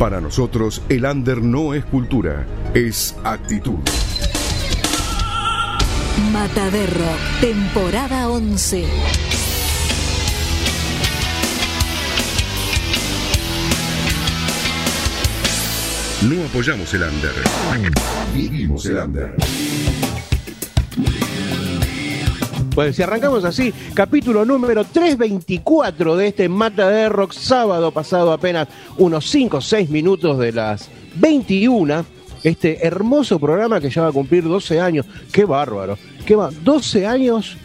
Para nosotros, el under no es cultura, es actitud. Mataderro, temporada 11. No apoyamos el under. Vivimos el under. Pues si arrancamos así, capítulo número 324 de este Mata de Rock, sábado pasado apenas unos 5 o 6 minutos de las 21, este hermoso programa que ya va a cumplir 12 años, qué bárbaro, qué va, 12 años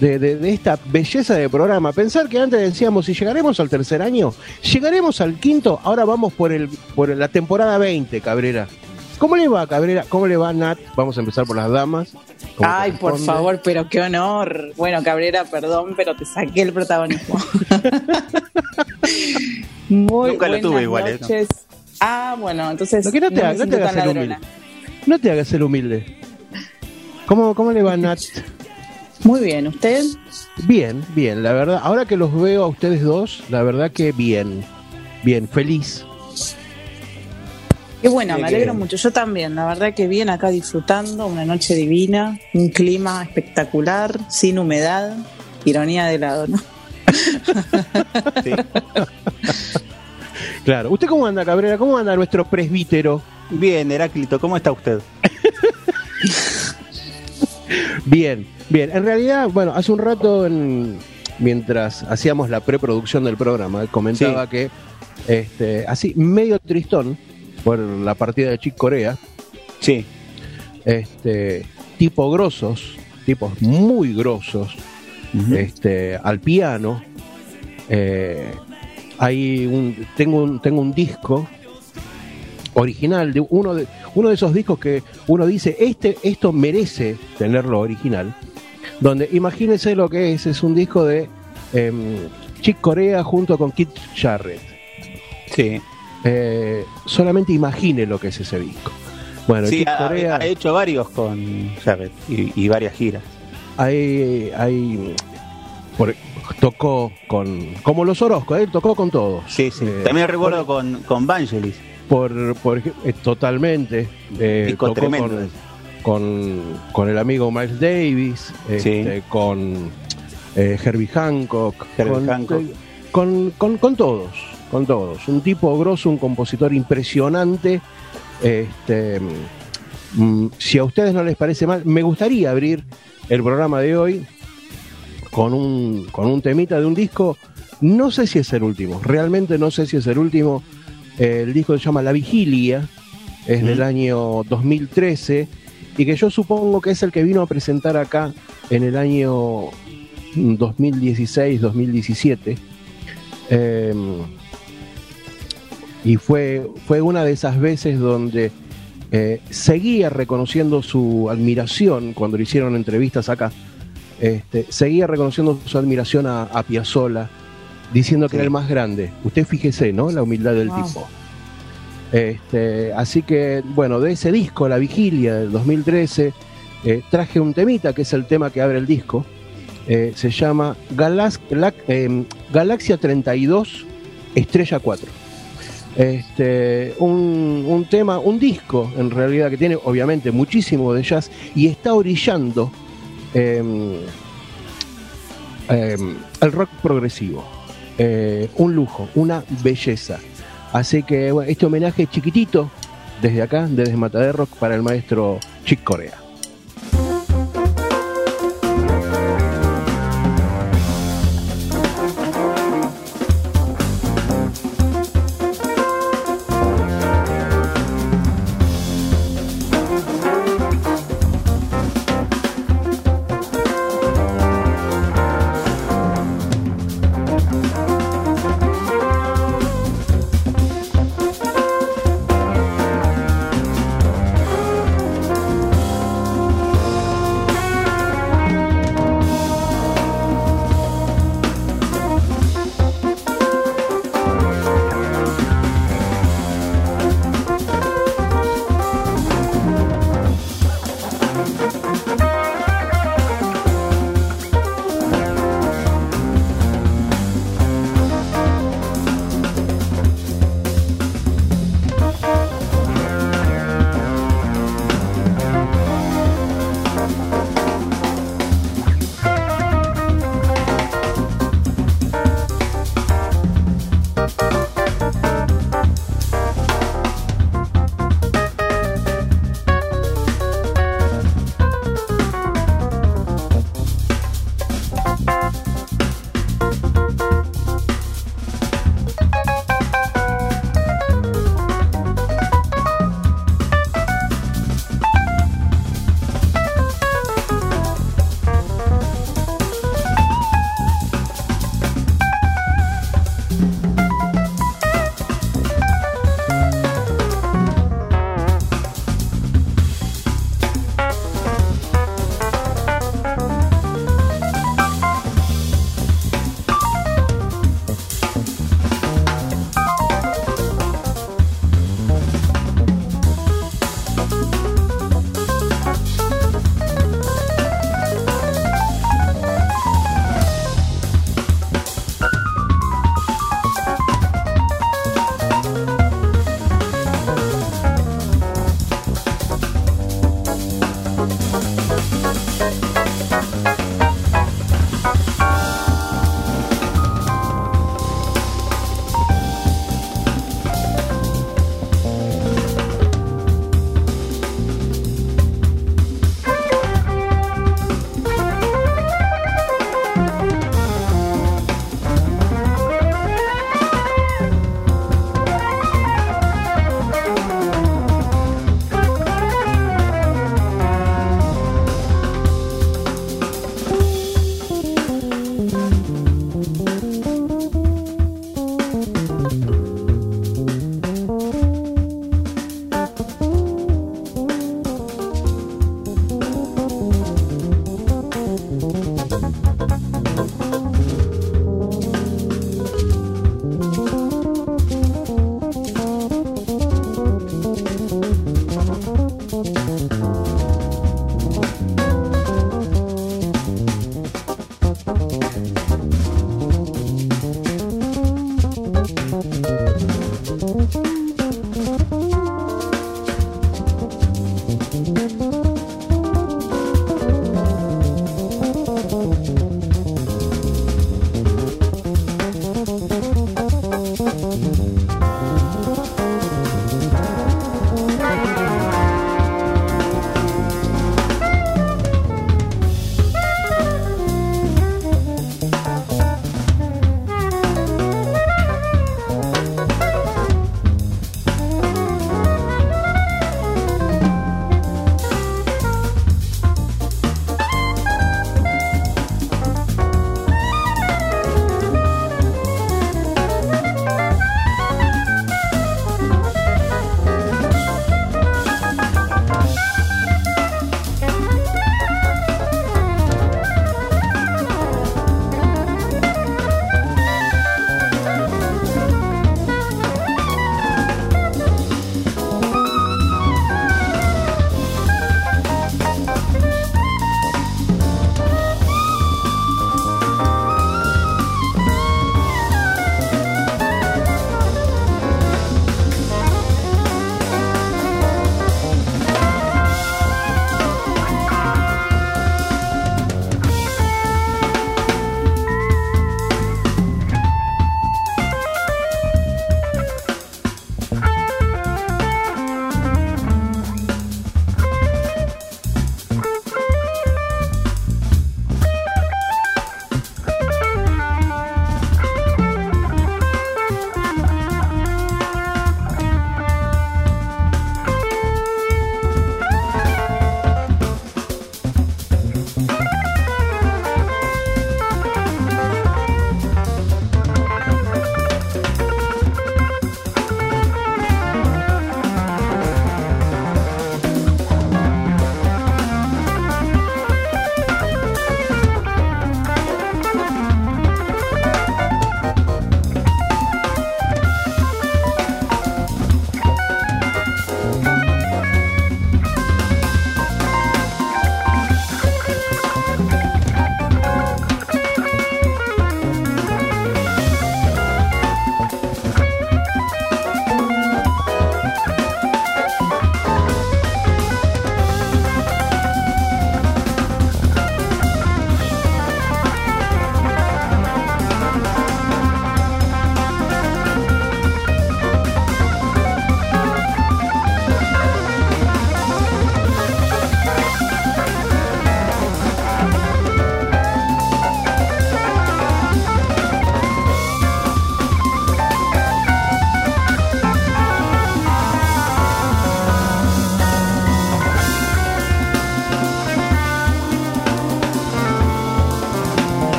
de, de- de esta belleza de programa. Pensar que antes decíamos, si llegaremos al tercer año, llegaremos al quinto, ahora vamos por, el, por la temporada 20, Cabrera. ¿Cómo le va, Cabrera? ¿Cómo le va, Nat? Vamos a empezar por las damas. Ay, por favor, pero qué honor. Bueno, Cabrera, perdón, pero te saqué el protagonismo. Muy Nunca lo buenas tuve igual, ¿eh? noches. Ah, bueno, entonces que no te, hagas, no te humilde. No te hagas el humilde. ¿Cómo, cómo le va, Nat? Muy bien, ¿usted? Bien, bien, la verdad. Ahora que los veo a ustedes dos, la verdad que bien. Bien, feliz. Qué bueno, Qué me alegro mucho. Yo también, la verdad que bien acá disfrutando, una noche divina, un clima espectacular, sin humedad, ironía de lado, ¿no? Sí. Claro. ¿Usted cómo anda, Cabrera? ¿Cómo anda nuestro presbítero? Bien, Heráclito, ¿cómo está usted? Bien, bien. En realidad, bueno, hace un rato, en- mientras hacíamos la preproducción del programa, comentaba que, este, así, medio tristón por la partida de Chick Corea, Sí. este, tipo grosos, tipos muy grosos, este, al piano. Eh, hay un, tengo un, tengo un disco original de uno de uno de esos discos que uno dice este esto merece tenerlo original. Donde imagínense lo que es, es un disco de em, Chick Corea junto con Kit Jarrett. Sí. Eh, solamente imagine lo que es ese disco. Bueno, Sí, ha, Corea ha hecho varios con Jarrett y, y varias giras. hay, hay por- tocó con como los Orozco, él tocó con todos. Sí, sí. Eh, También recuerdo con, con Vangelis. por, por eh, totalmente eh, Disco tocó tremendo. con, con, con el amigo Miles Davis este, con Herbie Hancock Herbie con, Hancock. con, con- con todos con todos. Un tipo grosso un compositor impresionante. Este mm, si a ustedes no les parece mal me gustaría abrir el programa de hoy con un con un temita de un disco. No sé si es el último realmente no sé si es el último. El disco se llama La Vigilia, es del año 2013 y que yo supongo que es el que vino a presentar acá en el año 2016-2017. Eh, y fue, fue una de esas veces donde eh, seguía reconociendo su admiración cuando le hicieron entrevistas acá. Este, seguía reconociendo su admiración a, a Piazzolla, diciendo que era el más grande. Usted fíjese, ¿no? La humildad del Wow. tipo. Este, así que, bueno, de ese disco, La Vigilia del 2013, eh, traje un temita que es el tema que abre el disco. Eh, se llama Galax- Galaxia 32, Estrella 4. Este, un, tema, un disco en realidad que tiene obviamente muchísimo de jazz y está orillando em, em, el rock progresivo. Eh, un lujo, una belleza. Así que bueno, este homenaje chiquitito desde acá, desde Matadero Rock, para el maestro Chick Corea.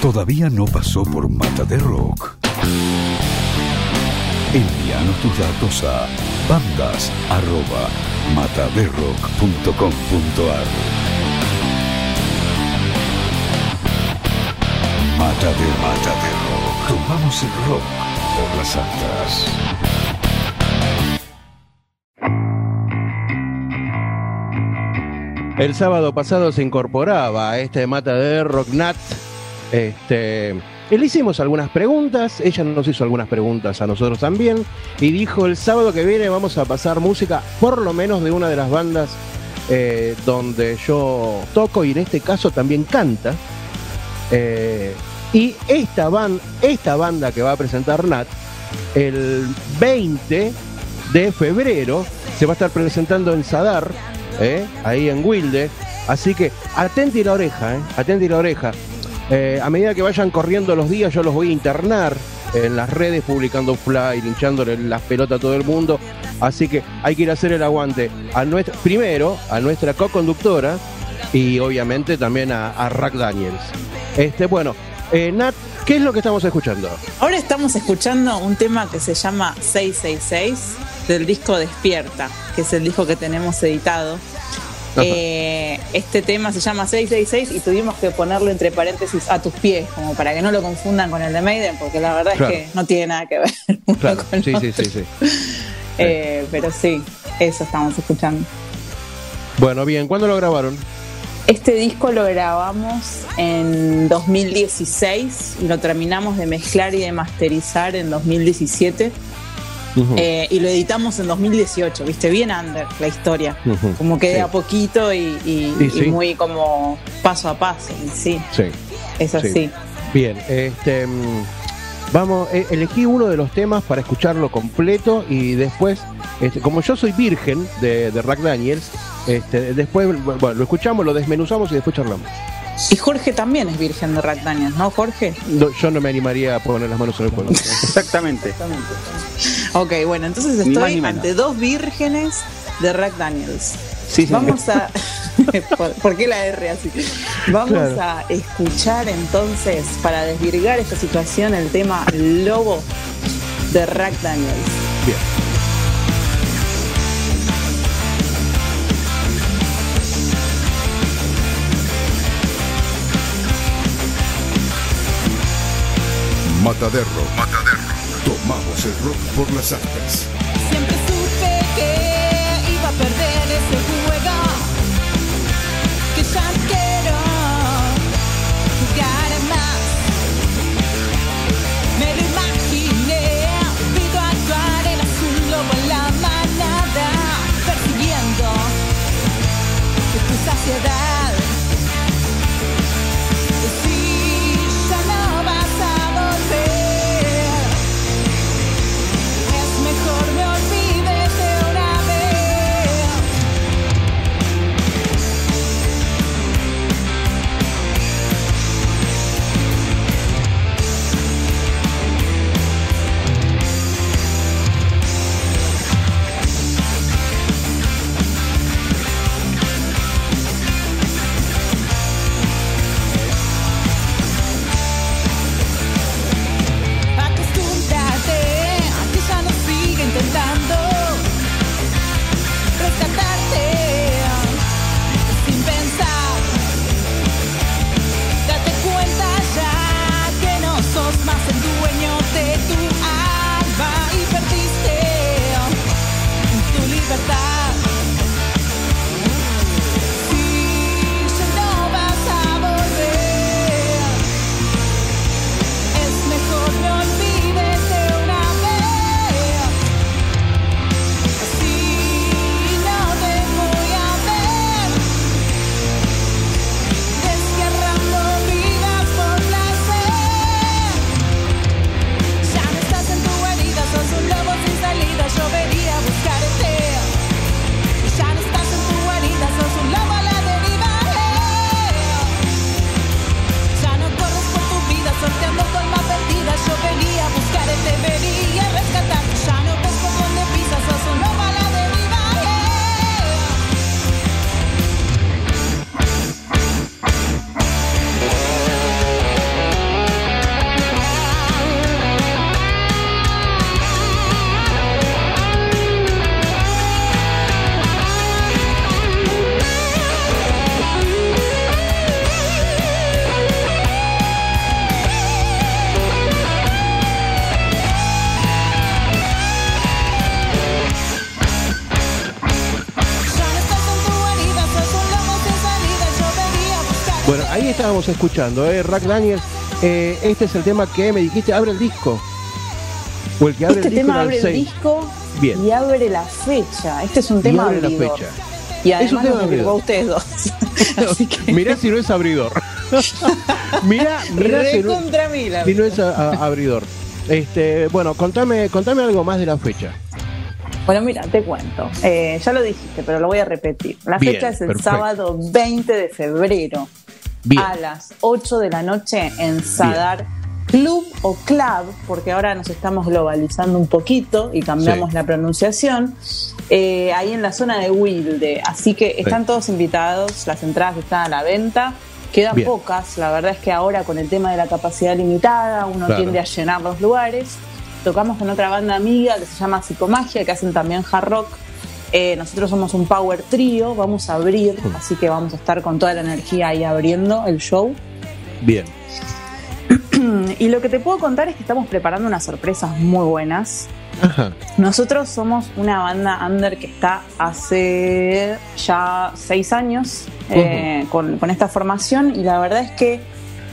Todavía no pasó por Mata de Rock. Envíanos tus datos a bandas.mataderrock.com.ar Mata de Mata de Rock. Tomamos el rock por las altas. El sábado pasado se incorporaba a este mata de Rocknat. Este, le hicimos algunas preguntas, ella nos hizo algunas preguntas a nosotros también, y dijo el sábado que viene vamos a pasar música, por lo menos de una de las bandas eh, donde yo toco y en este caso también canta. Eh, y esta, esta banda que va a presentar Nat, el 20 de febrero, se va a estar presentando en Sadar, ¿eh? ahí en Wilde. Así que atenti la oreja, ¿eh? atenti la oreja. Eh, a medida que vayan corriendo los días, yo los voy a internar en las redes, publicando fly, hinchándole las pelotas a todo el mundo. Así que hay que ir a hacer el aguante a nuestra, primero a nuestra co-conductora y obviamente también a, a Rack Daniels. Este, bueno, eh, Nat, ¿qué es lo que estamos escuchando? Ahora estamos escuchando un tema que se llama 666 del disco Despierta, que es el disco que tenemos editado. Eh, este tema se llama 666 y tuvimos que ponerlo entre paréntesis a tus pies, como para que no lo confundan con el de Maiden, porque la verdad Claro. es que no tiene nada que ver. uno Claro, con sí, sí, sí, sí. Eh, pero sí, eso estamos escuchando. Bueno, bien, ¿cuándo lo grabaron? Este disco lo grabamos en 2016 y lo terminamos de mezclar y de masterizar en 2017. Eh, y lo editamos en 2018, viste, bien under la historia. Como que de a poquito y, y- Y y sí. muy como paso a paso. Y sí, Sí. es Sí. así. Bien, este, mm, vamos, eh, elegí uno de los temas para escucharlo completo y después, este, como yo soy virgen de, de Rack Daniels, este, después, bueno, lo escuchamos, lo desmenuzamos y después charlamos. Y Jorge también es virgen de Rack Daniels, ¿no, Jorge? No, yo no me animaría a poner las manos en el fuego. Exactamente. Ok, bueno, entonces estoy ante dos vírgenes de Rack Daniels. Sí, sí. Vamos a. ¿Por, por qué la R así? Vamos Claro. a escuchar entonces, para desvirgar esta situación, el tema Lobo de Rack Daniels. Bien. Mataderro. Mataderro. Tomamos el rock por las altas. Estábamos escuchando, ¿eh? Rack Daniels. eh, este es el tema que me dijiste, abre el disco. O el que abre Este el disco tema era abre el el 6. disco Bien. y abre la fecha. Este es un Y tema abre la fecha. Y Es un además tema nos preocupó a ustedes dos. Así que Mirá si no es abridor. mirá, mirá si no, mil. si no es a- a- abridor. Este, bueno, contame, contame algo más de la fecha. Bueno, mira, te cuento. Eh, ya lo dijiste, pero lo voy a repetir. La Bien, fecha es el perfecto. sábado 20 de febrero Bien. a las 8 de la noche en Sadar Club o Club, porque ahora nos estamos globalizando un poquito y cambiamos Sí. la pronunciación, eh, ahí en la zona de Wilde. Así que están todos invitados, las entradas están a la venta. Quedan Bien. pocas, la verdad es que ahora con el tema de la capacidad limitada uno Claro. tiende a llenar los lugares. Tocamos con otra banda amiga que se llama Psicomagia, que hacen también hard rock. Eh, nosotros somos un power trio, vamos a abrir, Mm. así que vamos a estar con toda la energía ahí abriendo el show. Bien. Y lo que te puedo contar es que estamos preparando unas sorpresas muy buenas. Ajá. Nosotros somos una banda under que está hace ya seis años eh, con, con esta formación y la verdad es que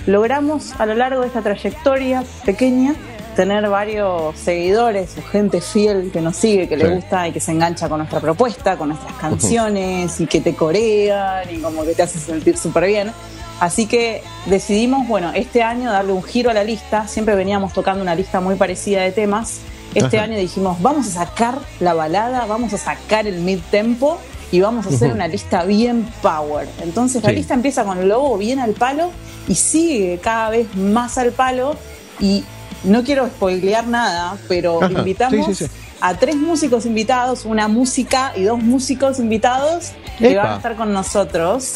logramos a lo largo de esta trayectoria pequeña tener varios seguidores o gente fiel que nos sigue, que Sí. le gusta y que se engancha con nuestra propuesta, con nuestras canciones y que te corean y como que te hace sentir súper bien. Así que decidimos, bueno, este año darle un giro a la lista. Siempre veníamos tocando una lista muy parecida de temas. Este Ajá. año dijimos, vamos a sacar la balada, vamos a sacar el mid-tempo y vamos a hacer una lista bien power. Entonces la lista empieza con el logo bien al palo y sigue cada vez más al palo. Y no quiero spoilear nada, pero Ajá. invitamos Sí, sí, sí. a tres músicos invitados, una música y dos músicos invitados que Epa. van a estar con nosotros.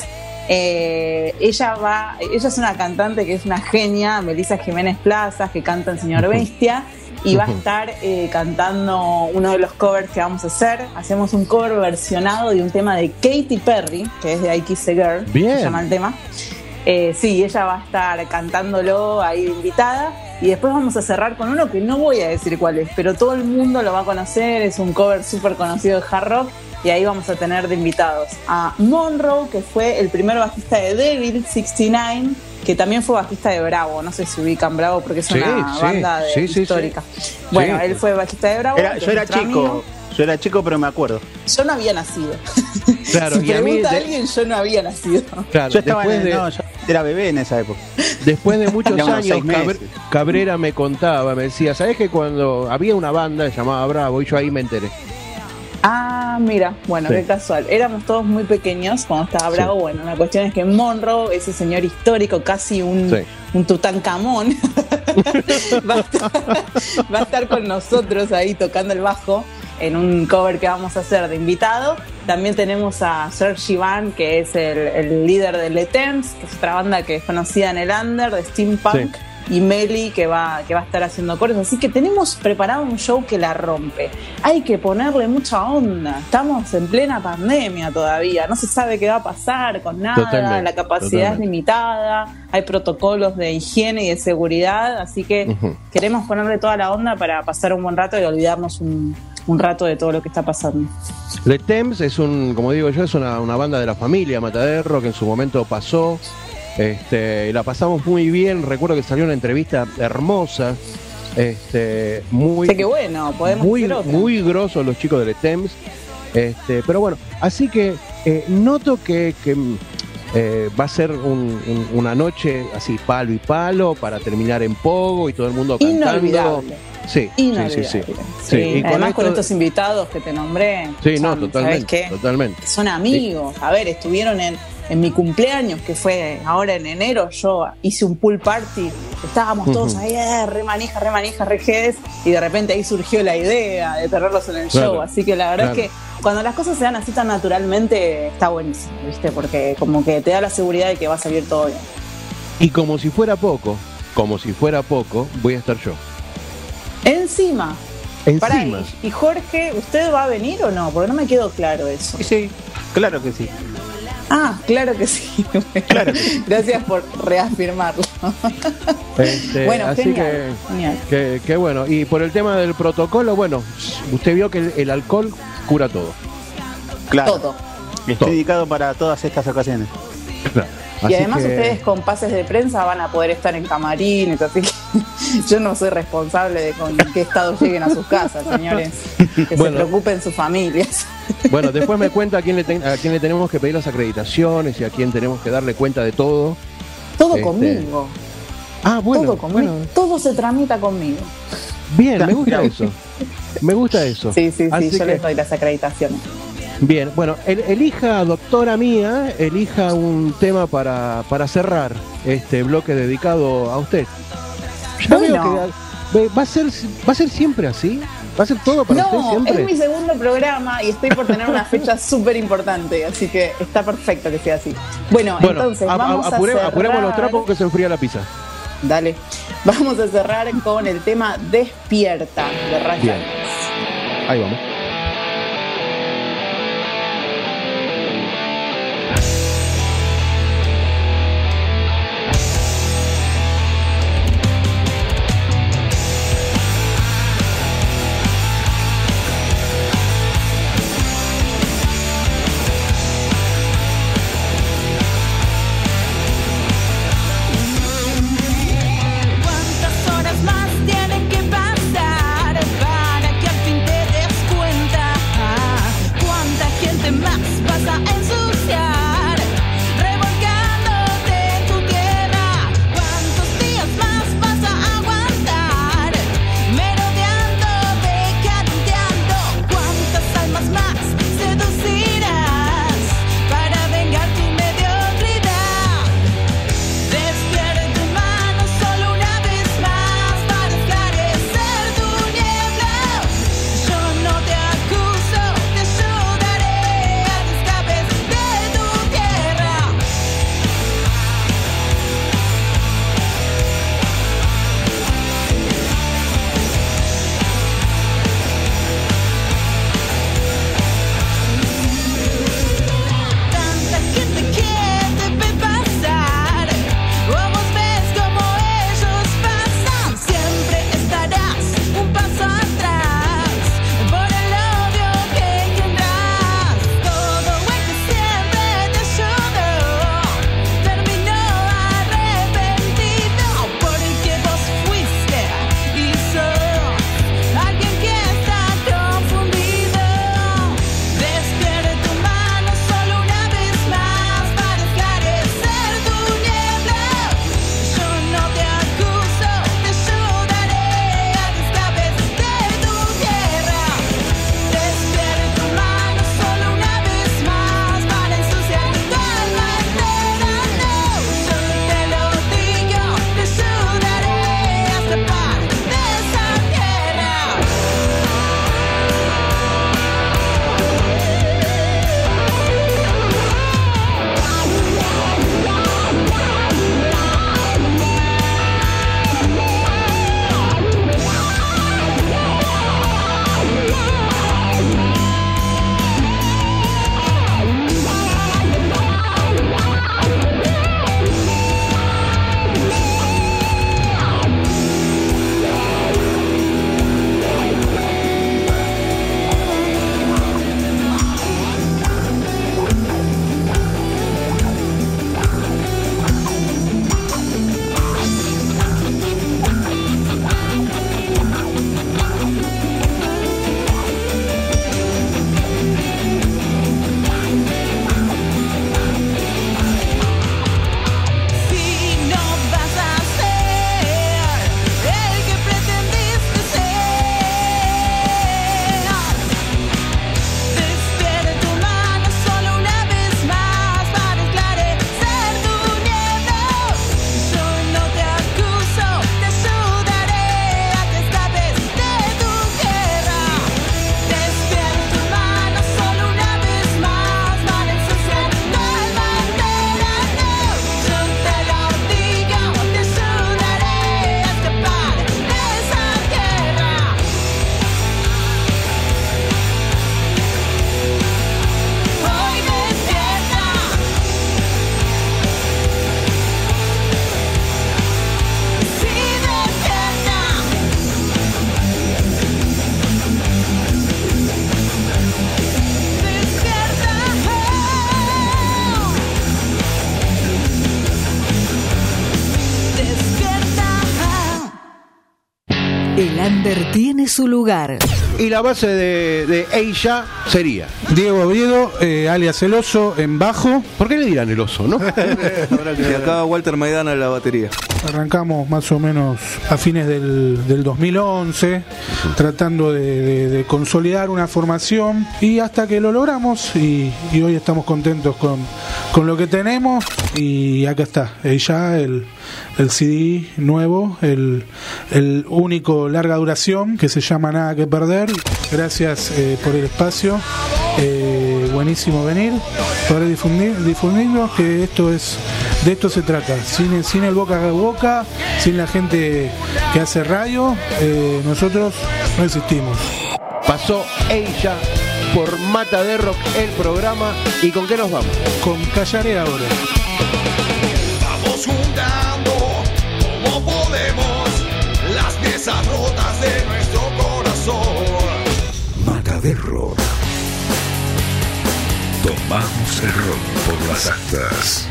Eh, ella va, ella es una cantante que es una genia, Melissa Jiménez Plazas, que canta en Señor. Bestia, y va a estar eh, cantando uno de los covers que vamos a hacer. Hacemos un cover versionado de un tema de Katy Perry, que es de I Kiss a Girl, Bien. se llama el tema. Eh, sí, ella va a estar cantándolo ahí de invitada. Y después vamos a cerrar con uno que no voy a decir cuál es, pero todo el mundo lo va a conocer. Es un cover súper conocido de hard rock. Y ahí vamos a tener de invitados a Monroe, que fue el primer bajista de Devil 69, que también fue bajista de Bravo. No sé si ubican Bravo porque es Sí, una sí, banda de- sí, histórica. Bueno, él fue bajista de Bravo. Era- yo era chico, amigo. Yo era chico, pero me acuerdo. Yo no había nacido. Claro, si y a mí pregunta a alguien, yo no había nacido. Claro, Yo estaba en- de, no, yo era bebé en esa época. después de muchos años, Cabrera me contaba, me decía, ¿sabes que cuando había una banda llamada Bravo y yo ahí me enteré? Ah, mira, bueno, Sí. qué casual. Éramos todos muy pequeños cuando estaba Sí. Bravo. Bueno, la cuestión es que Monroe, ese señor histórico, casi un, Sí. un Tutankamón, va, a estar, va a estar con nosotros ahí tocando el bajo en un cover que vamos a hacer de invitado. También tenemos a Serge Ivan, que es el, el líder de Le Temps, que es otra banda que es conocida en el under, de steampunk. Y Meli que va, que va a estar haciendo coros. Así que tenemos preparado un show que la rompe. Hay que ponerle mucha onda. Estamos en plena pandemia todavía. No se sabe qué va a pasar con nada. Totalmente, la capacidad totalmente. es limitada. Hay protocolos de higiene y de seguridad. Así que queremos ponerle toda la onda para pasar un buen rato y olvidarnos un, un rato de todo lo que está pasando. Le Temps es un, como digo yo, es una, una banda de la familia Matadero que en su momento pasó. Este, y la pasamos muy bien. Recuerdo que salió una entrevista hermosa. Este, muy, que bueno, podemos muy, muy grosos los chicos de Le Temps. Este, pero bueno, así que eh, noto que, que, eh, va a ser un- un- una noche así palo y palo para terminar en pogo y todo el mundo cantando. Inolvidable. Sí, sí, Inolvidable. sí, sí. Sí, Sí, y con Además con esto- estos invitados que te nombré. Sí, no, son, ¿sabes totalmente, qué? totalmente. Son amigos. A ver, estuvieron en, en mi cumpleaños, que fue ahora en enero. Yo hice un pool party. Estábamos todos ahí, eh, re manija, re manija, re jedes, Y de repente ahí surgió la idea de tenerlos en el Claro, show. Así que la verdad claro. es que cuando las cosas se dan así tan naturalmente, está buenísimo, ¿viste? Porque como que te da la seguridad de que va a salir todo bien. Y como si fuera poco, como si fuera poco, voy a estar yo. Encima. Pará, Encima. y, y Jorge, ¿usted va a venir o no? Porque no me quedó claro eso. Sí, claro que sí. Ah, claro que sí. Claro que sí. Gracias por reafirmarlo. Este, bueno, así genial, genial. que, bueno. Y por el tema del protocolo, bueno, usted vio que el, el alcohol cura todo. Claro. Todo. Estoy Todo. dedicado para todas estas ocasiones. Así y además que- ustedes con pases de prensa van a poder estar en camarines, así que yo no soy responsable de con qué estado lleguen a sus casas, señores. Que Bueno. se preocupen sus familias. Bueno, después me cuenta a quién, le ten- a quién le tenemos que pedir las acreditaciones y a quién tenemos que darle cuenta de todo. Todo Este, conmigo. Ah, bueno, todo conmigo. bueno, Todo se tramita conmigo. bien, me gusta eso. Me gusta eso. Sí, sí, sí, Así yo que- les doy las acreditaciones. Bien, bueno, el- elija, doctora mía, elija un tema para, para cerrar este bloque dedicado a usted. Ya Bueno. veo que va a ser va a ser siempre así. Va a ser todo para usted No, siempre. es mi segundo programa y estoy por tener una fecha súper importante, así que está perfecto que sea así. Bueno, bueno, entonces a- a- vamos apure- a cerrar. apuremos los trapos que se enfría la pizza. Dale. Vamos a cerrar con el tema Despierta de Ryan. Ahí vamos. El under tiene su lugar. Y la base de, de ella sería. Diego Oviedo, eh, alias El Oso, en bajo. ¿Por qué le dirán el oso, no? Y acá Walter Maidana en la batería. Arrancamos más o menos a fines del, del 2011, tratando de, de- de consolidar una formación y hasta que lo logramos y, y hoy estamos contentos con, con lo que tenemos y acá está, ya el, el CD nuevo, el, el único larga duración que se llama Nada que Perder. Gracias eh, por el espacio. Eh, buenísimo venir, poder difundir, difundirnos que esto es de esto se trata, sin, sin el boca a boca, sin la gente que hace radio, eh, nosotros no existimos. Pasó ella por Mata de Rock el programa. ¿Y con qué nos vamos? Con Callaré ahora. Vamos juntando como Tomamos el rock por las astas.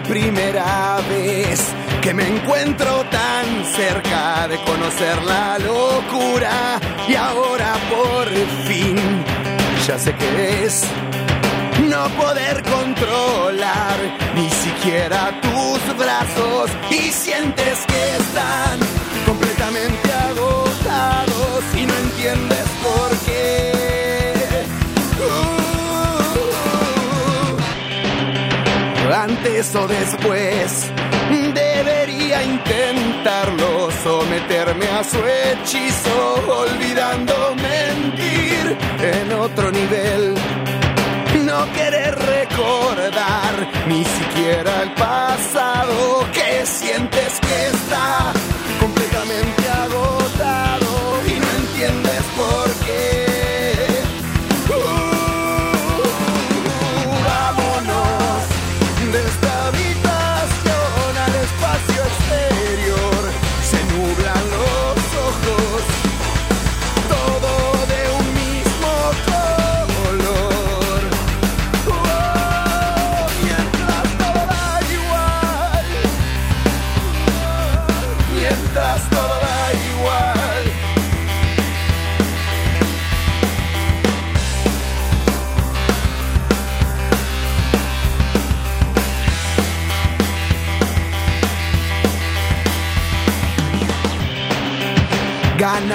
La primera vez que me encuentro tan cerca de conocer la locura. Y ahora por fin ya sé que es no poder controlar ni siquiera tus brazos. Y sientes que están Uh, antes o después debería intentarlo, someterme a su hechizo, olvidando mentir en otro nivel. No querer recordar ni siquiera el pasado que sientes que está completamente agotado y no entiendes por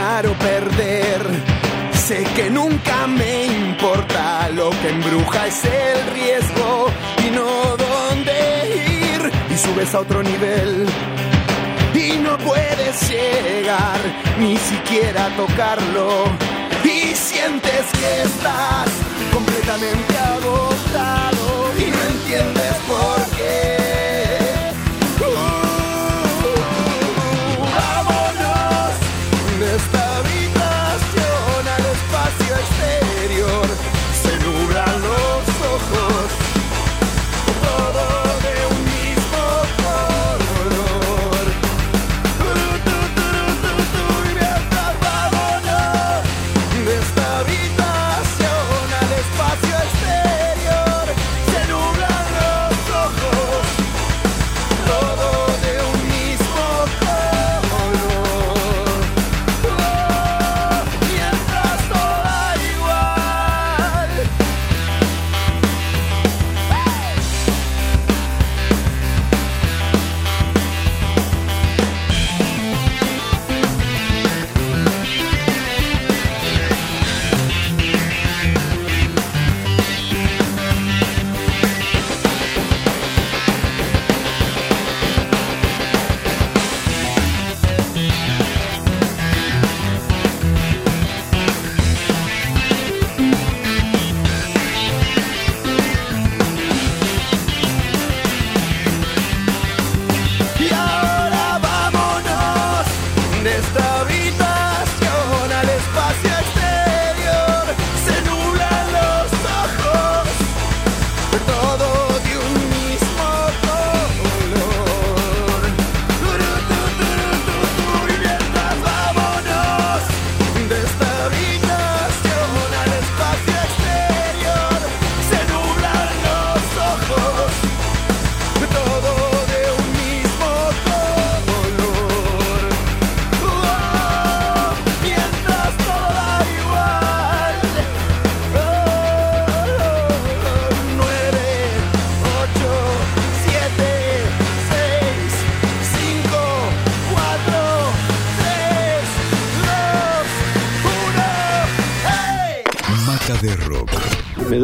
o perder. Sé que nunca me importa, lo que embruja es el riesgo y no dónde ir. Y subes a otro nivel y no puedes llegar ni siquiera tocarlo. Y sientes que estás completamente agotado y no entiendes por qué.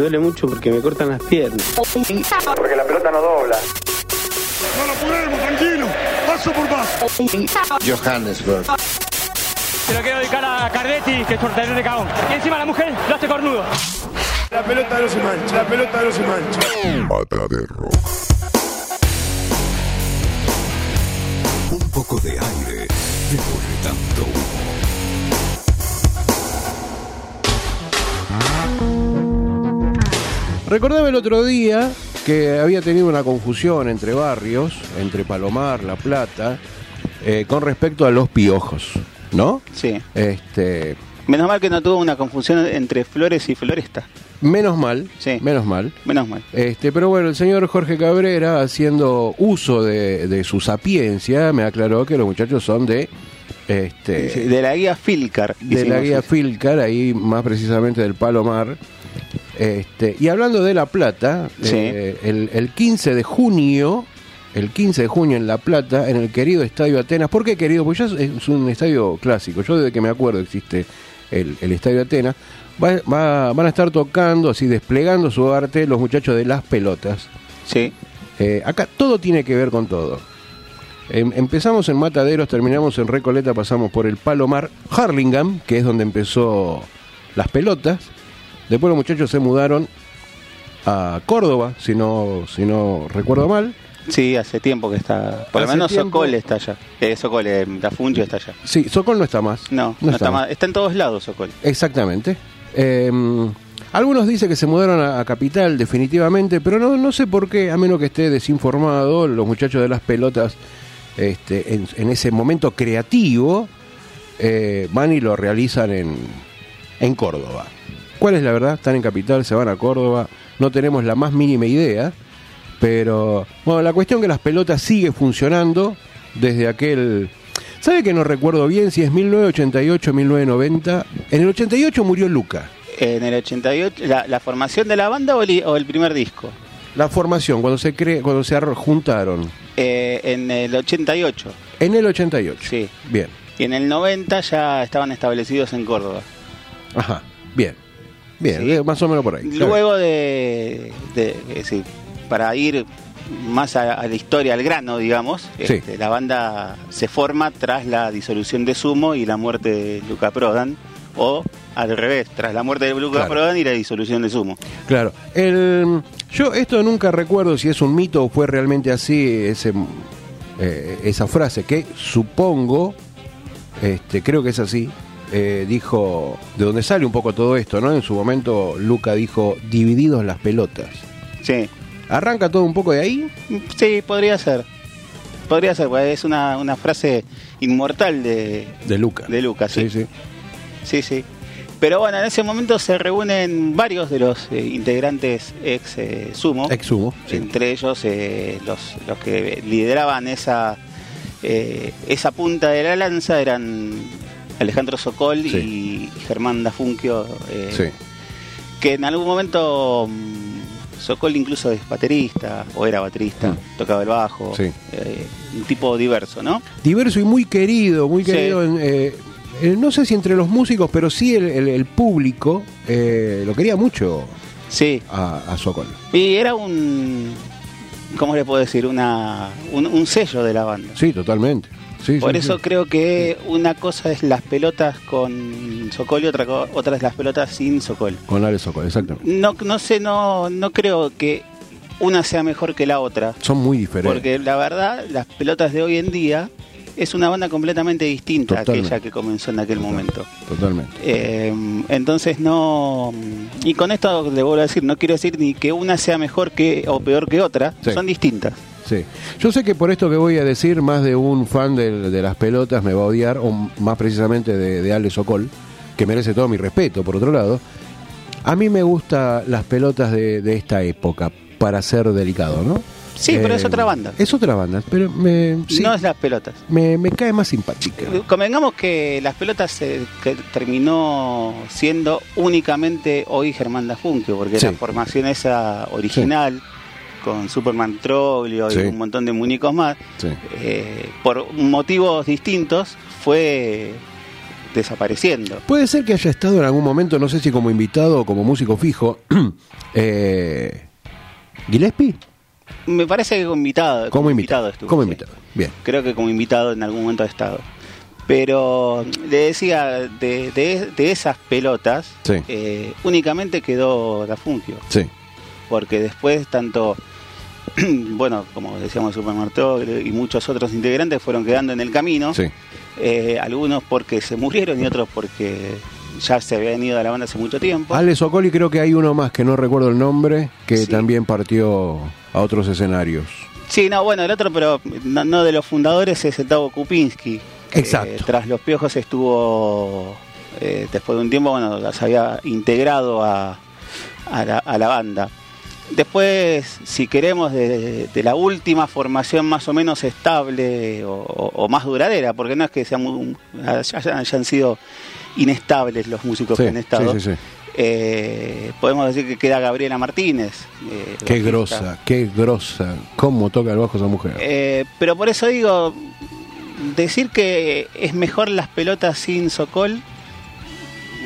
Duele mucho porque me cortan las piernas. Porque la pelota no dobla. No lo podemos, tranquilo. Paso por paso. Johannesburg. Se lo quiero dedicar a Cardetti, que es portero de cagón. Y encima la mujer lo hace cornudo. La pelota no se mancha, la pelota no se mancha. Mata de rock. Un poco de aire devuelve tanto Recordaba el otro día que había tenido una confusión entre barrios, entre Palomar, La Plata, eh, con respecto a los piojos, ¿no? Sí. Este, Menos mal que no tuvo una confusión entre flores y floresta. menos mal, Sí. menos mal. Menos mal. Este, pero bueno, el señor Jorge Cabrera, haciendo uso de, de su sapiencia, me aclaró que los muchachos son de este, De la guía Filcar. de la guía eso. Filcar, ahí más precisamente del Palomar. Este, y hablando de La Plata, Sí. eh, el, el 15 de junio, el 15 de junio en La Plata, en el querido Estadio Atenas. ¿Por qué querido? Pues ya es- es un estadio clásico. Yo desde que me acuerdo existe el, el Estadio Atenas. Va- va- van a estar tocando, así desplegando su arte los muchachos de las pelotas. Sí. Eh, acá todo tiene que ver con todo. Em- empezamos en Mataderos, terminamos en Recoleta, pasamos por el Palomar, Harlingham, que es donde empezó las pelotas. Después los muchachos se mudaron a Córdoba, si no, si no recuerdo mal. Sí, hace tiempo que está. Por lo menos tiempo. Socol está allá. Eh, Socol, eh, está allá. Sí, Socol no está más. No, no, está, más. Está en todos lados Socol. Exactamente. Em, algunos dicen que se mudaron a, a Capital definitivamente, pero no, no sé por qué, a menos que esté desinformado, los muchachos de las pelotas este, en, en ese momento creativo eh, van y lo realizan en, en Córdoba. ¿Cuál es la verdad? Están en Capital, se van a Córdoba, no tenemos la más mínima idea, pero bueno, la cuestión que las pelotas sigue funcionando desde aquel... ¿Sabe que no recuerdo bien si es 1988 1990? En el 88 murió Luca. En el 88, la, la formación de la banda o el, o el primer disco. La formación, cuando se cre cuando se ar- juntaron. Eh, en el 88. En el 88. Sí. Bien. Y en el 90 ya estaban establecidos en Córdoba. Ajá. Bien. Bien, más o menos por ahí. Luego de, para ir más a, a la historia, al grano, digamos, Sí. este, la banda se forma tras la disolución de Sumo y la muerte de Luca Prodan, o al revés, tras la muerte de Luca Claro. Prodan y la disolución de Sumo. Claro. El, yo esto nunca recuerdo si es un mito o fue realmente así ese, eh, esa frase que supongo, este, creo que es así. Eh, dijo, de donde sale un poco todo esto, ¿no? En su momento Luca dijo, divididos las pelotas. Sí, ¿Arranca todo un poco de ahí? sí, podría ser. Podría ser, porque es una, una frase inmortal de, De Luca. de Luca, sí. Sí, sí. Sí, sí. Pero bueno, en ese momento se reúnen varios de los eh, integrantes ex eh, Sumo. Exhumo. Sí. Entre ellos eh, los, los que lideraban esa, esa punta de la lanza eran Alejandro Sokol y Germán Dafunquio, eh, Sí. que en algún momento mm, Sokol incluso es baterista, o era baterista, tocaba el bajo, Mm. Sí. eh, un tipo diverso, ¿no? diverso y muy querido, muy querido. en, eh, no sé si entre los músicos, pero sí el, el- el público eh, lo quería mucho Sí, a, a Sokol. y era un, ¿cómo le puedo decir? Una, un, un sello de la banda. Sí, totalmente. Sí, Por sí, eso sí. creo que una cosa es las pelotas con Sokol y otra, otra es las pelotas sin Sokol. Con Ale Sokol, exactamente. No, no sé, no, no creo que una sea mejor que la otra. Son muy diferentes. Porque la verdad, las pelotas de hoy en día es una banda completamente distinta a Totalmente. aquella que comenzó en aquel momento. Totalmente. Eh, entonces no... Y con esto le vuelvo a decir, no quiero decir ni que una sea mejor que o peor que otra, son distintas. Sí. Yo sé que por esto que voy a decir, más de un fan del- de, las pelotas me va a odiar, o más precisamente de, de Ale Sokol, que merece todo mi respeto, por otro lado. A mí me gustan las pelotas de, de esta época, para ser delicado, ¿no? Sí, pero es Eh, otra banda. Es otra banda, pero me, sí, No es las pelotas. me, me cae más simpática. Convengamos que las pelotas eh, que terminó siendo únicamente hoy Germán Dafunquio, porque Sí. la formación esa original, con Superman Troglio Sí. y un montón de muñecos más, Sí. eh, por motivos distintos, fue desapareciendo. Puede ser que haya estado en algún momento, no sé si como invitado o como músico fijo, eh, Gillespie. Me parece que como invitado. Como invitado. estuvo, Como invitado. Bien. Creo que como invitado en algún momento ha estado. Pero le decía, de, de- de esas pelotas, Sí. eh, únicamente quedó Da Funkio. Sí. Porque después tanto, bueno, como decíamos Supermarto y muchos otros integrantes fueron quedando en el camino. Sí. Eh, algunos porque se murieron y otros porque ya se habían ido de la banda hace mucho tiempo. Ale Socoli creo que hay uno más que no recuerdo el nombre, que también partió a otros escenarios. Sí, no, bueno, el otro, pero no, no de los fundadores es el Tavo Kupinski. Exacto. tras los piojos estuvo, eh, después de un tiempo, bueno, se había integrado a, a la, a la banda. Después, si queremos, de, de la última formación más o menos estable o, más duradera, porque no es que sean muy- hayan, hayan sido inestables los músicos Sí, que han estado, sí, sí, sí. eh, podemos decir que queda Gabriela Martínez. eh, Qué grosa, qué grosa. ¿Cómo toca el bajo esa mujer? Eh, pero por eso digo, decir que es mejor las pelotas sin Sokol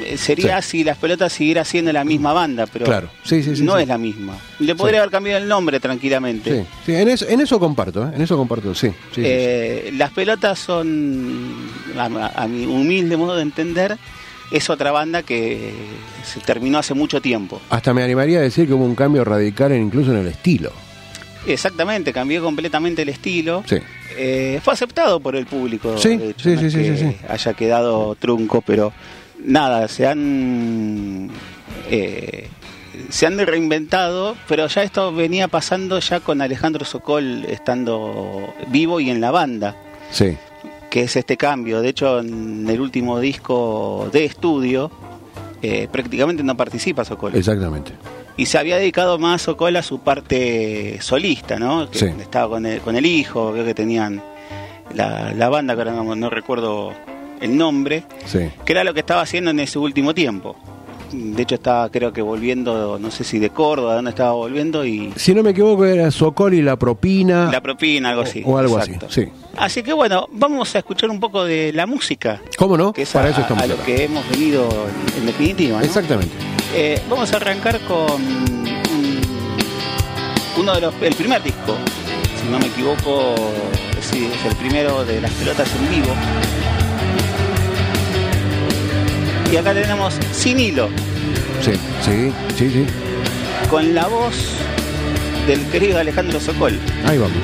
eh, sería si las pelotas siguiera siendo la misma banda, pero Claro, sí, sí, sí, no sí. es la misma. Le podría haber cambiado el nombre tranquilamente. Sí, sí, en, eso, en eso comparto, ¿eh? en eso comparto, sí. sí, sí, Eh, Las pelotas son, a, a- mi humilde modo de entender, es otra banda que se terminó hace mucho tiempo. Hasta me animaría a decir que hubo un cambio radical en- incluso en el estilo. Exactamente, cambió completamente el estilo. Sí. Eh, fue aceptado por el público. Sí, de hecho, sí, no sí, es sí, que sí, sí. haya quedado trunco, pero nada, se han eh, se han reinventado, pero ya esto venía pasando ya con Alejandro Sokol estando vivo y en la banda, Sí. que es este cambio. De hecho, en el último disco de estudio eh, prácticamente no participa Sokol. Exactamente. Y se había dedicado más Sokol a su parte solista, ¿no? Que Sí. estaba con el, con el hijo, veo que tenían la, la banda, que ahora no, no recuerdo el nombre, Sí. que era lo que estaba haciendo en ese último tiempo. De hecho estaba creo que volviendo, no sé si de Córdoba, de dónde estaba volviendo, y Si no me equivoco, era Socol y la propina. la propina, algo así. o algo exacto. así. Sí. Así que bueno, vamos a escuchar un poco de la música, ¿Cómo no? que es Para a, eso estamos a lo que hemos venido en, definitiva. ¿no? Exactamente. Eh, vamos a arrancar con un- uno de los, el primer disco, si no me equivoco, sí, es el primero de las pelotas en vivo. Y acá tenemos Sin Hilo, Sí, sí, sí, sí. con la voz del querido Alejandro Sokol. Ahí vamos.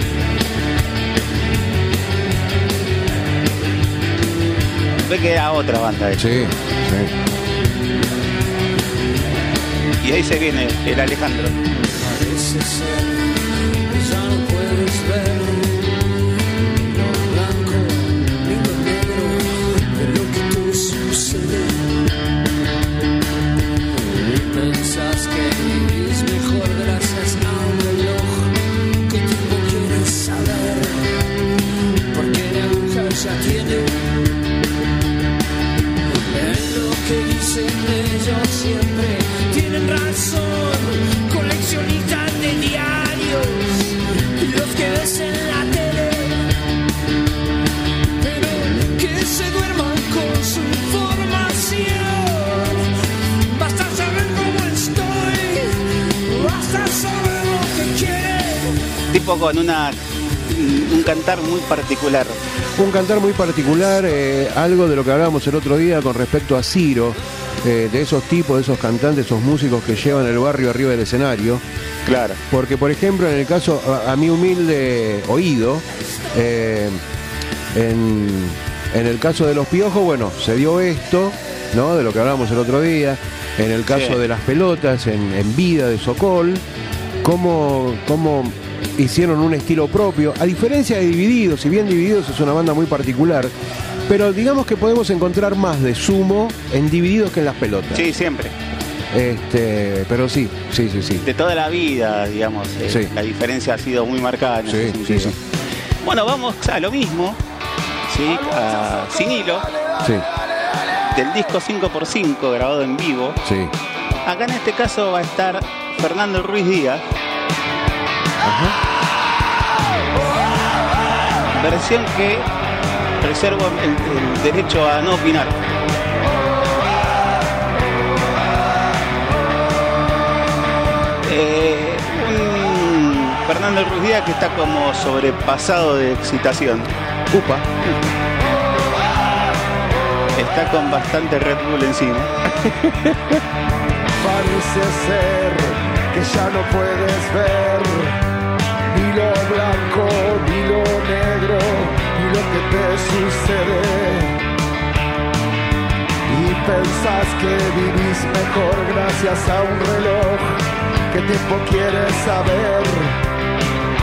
Ve que era otra banda. esa. Sí, sí. Y ahí se viene el Alejandro. Ya tiene. En lo que dicen ellos siempre tienen razón coleccionistas de diarios los que ves en la tele pero que se duerman con su información. Basta saber cómo estoy basta saber lo que quiero. Tipo con una un cantar muy particular. Un cantar muy particular, eh, algo de lo que hablábamos el otro día con respecto a Ciro, eh, de esos tipos, de esos cantantes, esos músicos que llevan el barrio arriba del escenario. Claro. Porque, por ejemplo, en el caso, a, a mi humilde oído, eh, en, en el caso de los piojos, bueno, se dio esto, ¿no? De lo que hablábamos el otro día. En el caso Sí. de las pelotas, en, en vida de Sokol, cómo, cómo hicieron un estilo propio, a diferencia de Divididos, si bien Divididos es una banda muy particular, pero digamos que podemos encontrar más de sumo en Divididos que en las pelotas. Sí, siempre. Este, pero sí, sí, sí, sí. De toda la vida, digamos. eh, Sí. La diferencia ha sido muy marcada en ese Sí, sentido. sí, sí. Bueno, vamos a lo mismo. ¿sí? A Sin Hilo, Sí, del disco 5x5 grabado en vivo. sí. Acá en este caso va a estar Fernando Ruiz Díaz. Versión que preserva el, derecho a no opinar. Eh, un Fernando Ruiz Díaz que está como sobrepasado de excitación. Upa. Está con bastante Red Bull encima. ya no puedes ver ni lo blanco ni lo negro ni lo que te sucede. Y pensás que vivís mejor gracias a un reloj. ¿Qué tiempo quieres saber?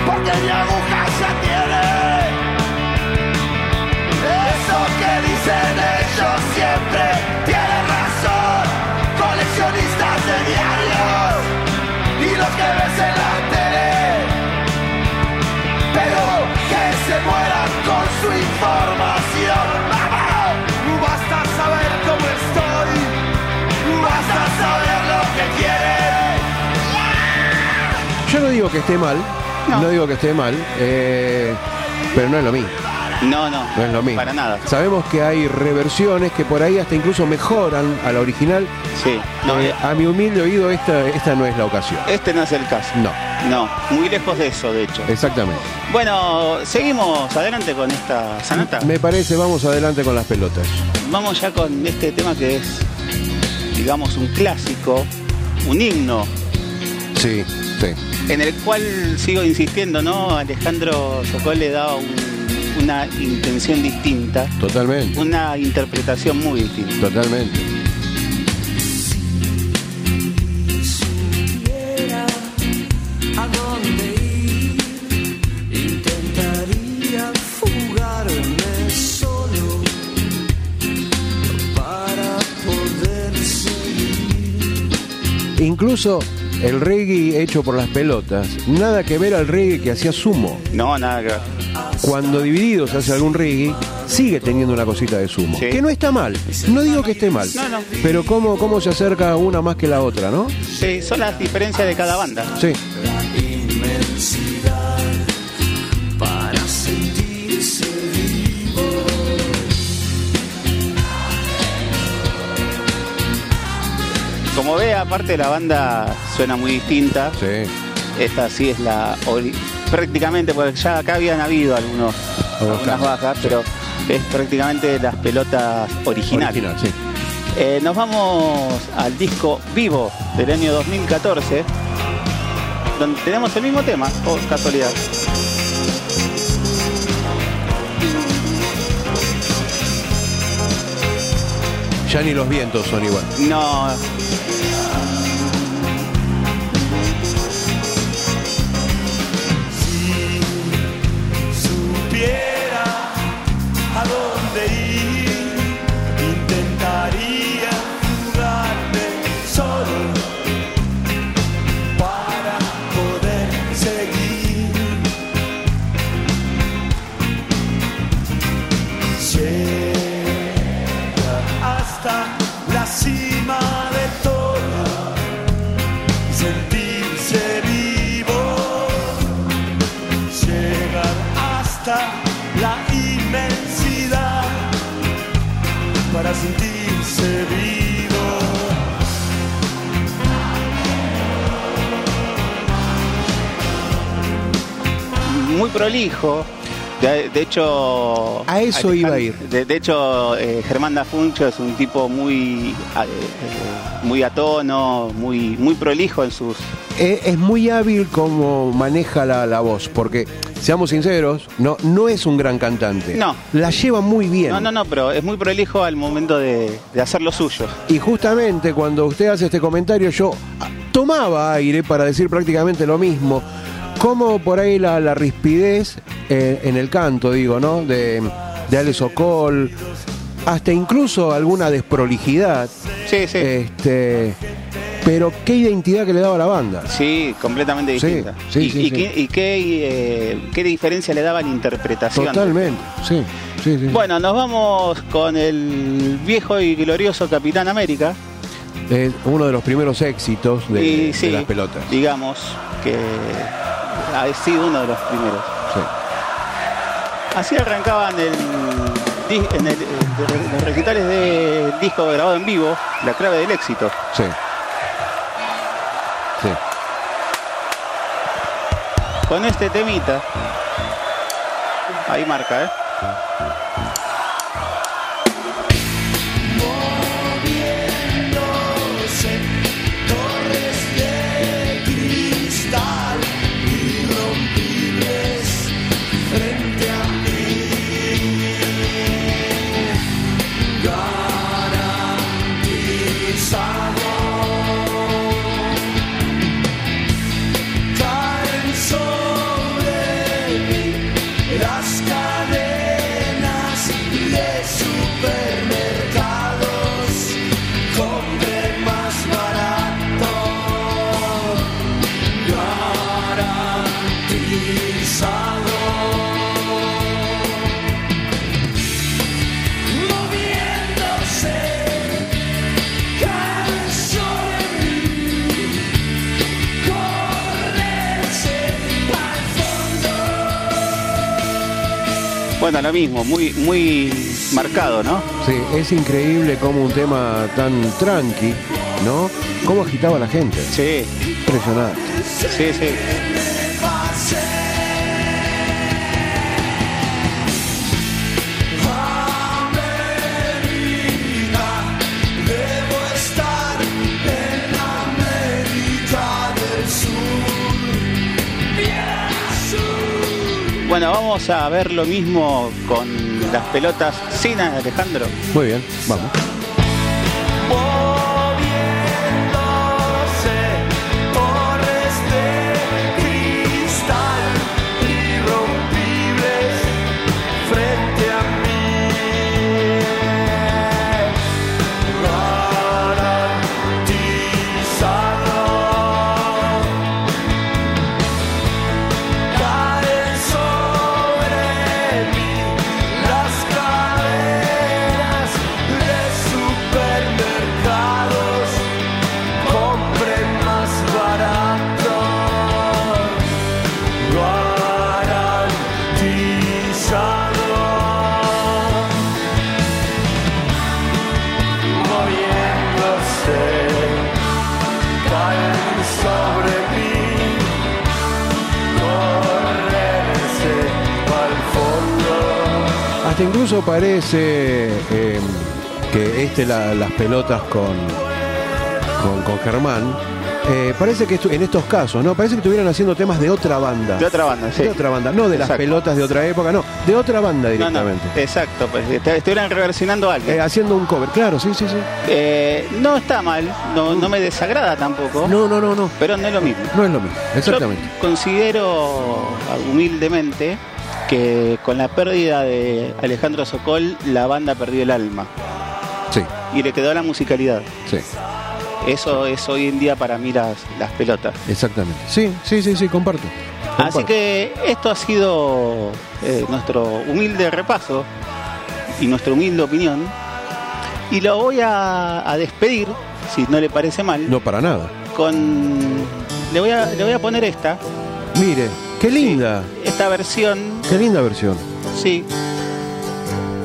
Porque mi aguja ya tiene eso que dicen ellos en la tele. Pero que se mueran con su información. ¡Vamos! Basta saber cómo estoy, basta saber lo que quieren. Yo no digo que esté mal, no, digo que esté mal, eh, pero no es lo mismo. No, no, No es lo mismo. para nada. Sabemos que hay reversiones que por ahí hasta incluso mejoran a la original. Sí, no, Eh, a mi humilde oído, esta, esta no es la ocasión. este no es el caso. No, No, muy lejos de eso, de hecho. exactamente. Bueno, seguimos adelante con esta sanata. Me parece, vamos adelante con las pelotas. Vamos ya con este tema que es, digamos, un clásico, un himno, Sí, sí. en el cual sigo insistiendo, ¿no? Alejandro Sokol le da un- una intención distinta, Totalmente, una interpretación muy distinta. totalmente. supiera a dónde ir, intentaría fugarme solo para poder seguir. Incluso el reggae hecho por las pelotas, nada que ver al reggae que hacía Sumo. No, nada que ver. Cuando Divididos hace algún reggae, sigue teniendo una cosita de Sumo. Sí. Que no está mal, no digo que esté mal, No, no. pero cómo, cómo se acerca una más que la otra, ¿no? Sí, son las diferencias de cada banda. Sí. Inmensidad para sentirse vivo. Como ve, aparte la banda suena muy distinta. Sí. Esta sí es la prácticamente, porque ya acá habían habido algunos, algunas cambios, bajas, pero es prácticamente las pelotas originales. Original, sí. Eh, nos vamos al disco Vivo del año 2014, donde tenemos el mismo tema, por casualidad. Ya ni los vientos son igual. No. Muy prolijo. De, de hecho. A eso iba a ir. De, de hecho, eh, Germán Dafuncho es un tipo muy. eh, muy a tono, muy, muy prolijo en sus. Eh, Es muy hábil como maneja la, la voz, porque, seamos sinceros, no, no es un gran cantante. No. La lleva muy bien. No, no, no, pero es muy prolijo al momento de, de hacer lo suyo. Y justamente cuando usted hace este comentario, yo tomaba aire para decir prácticamente lo mismo. Como por ahí la, la rispidez eh, en el canto, digo, ¿no? De, de Ale Sokol, hasta incluso alguna desprolijidad. Sí, sí. Este, pero qué identidad que le daba a la banda. Sí, completamente distinta. sí, y, sí, y sí. qué, y qué, eh, qué diferencia le daba la interpretación. Totalmente, sí, sí, sí. Bueno, nos vamos con el viejo y glorioso Capitán América. Es uno de los primeros éxitos de, y de las pelotas. digamos que ha sido uno de los primeros. Sí. Así arrancaban el, en el- eh, de- los recitales de disco grabado en vivo, la clave del éxito. Sí. Sí. con este temita. Ahí marca, ¿eh? Muy, muy marcado, ¿no? Sí, es increíble como un tema tan tranqui, ¿no? Cómo agitaba a la gente. Sí, Impresionante. sí, sí. Bueno, vamos a ver lo mismo con las pelotas sin Alejandro. Muy bien, vamos. Incluso parece eh, que este la- las pelotas con, con, con Germán. eh, parece que en estos casos, ¿no? Parece que estuvieran haciendo temas de otra banda. De otra banda, sí. De otra banda, no de las pelotas de otra época, no, de otra banda No, no, directamente. exacto, pues estuvieran reversionando algo. Eh, haciendo un cover, claro, sí, sí, sí. Eh, no está mal, no, no me desagrada tampoco, No, no, no, no. pero no es lo mismo. No es lo mismo, exactamente. Yo considero humildemente que con la pérdida de Alejandro Sokol la banda perdió el alma Sí, y le quedó la musicalidad. sí, Eso es hoy en día para mí las, las pelotas. exactamente. Sí, sí, sí, sí, comparto. Así que esto ha sido eh, nuestro humilde repaso y nuestra humilde opinión. Y lo voy a, a despedir, si no le parece mal, No para nada. con... Le voy a, le voy a poner esta, Mire, qué linda, esta versión, qué linda versión. sí.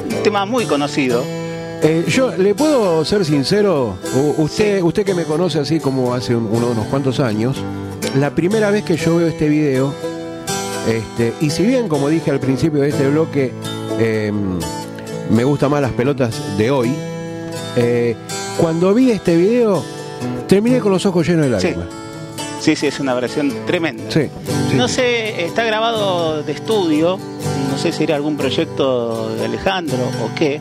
Un tema muy conocido. Eh, yo le puedo ser sincero, U- usted, usted que me conoce así como hace un- uno- unos cuantos años, la primera vez que yo veo este video, este, y si bien como dije al principio de este bloque, eh, me gustan más las pelotas de hoy, eh, cuando vi este video, terminé con los ojos llenos de Sí. lágrimas. Sí, sí, es una versión tremenda. Sí, sí. No sé, está grabado de estudio, no sé si era algún proyecto de Alejandro o qué,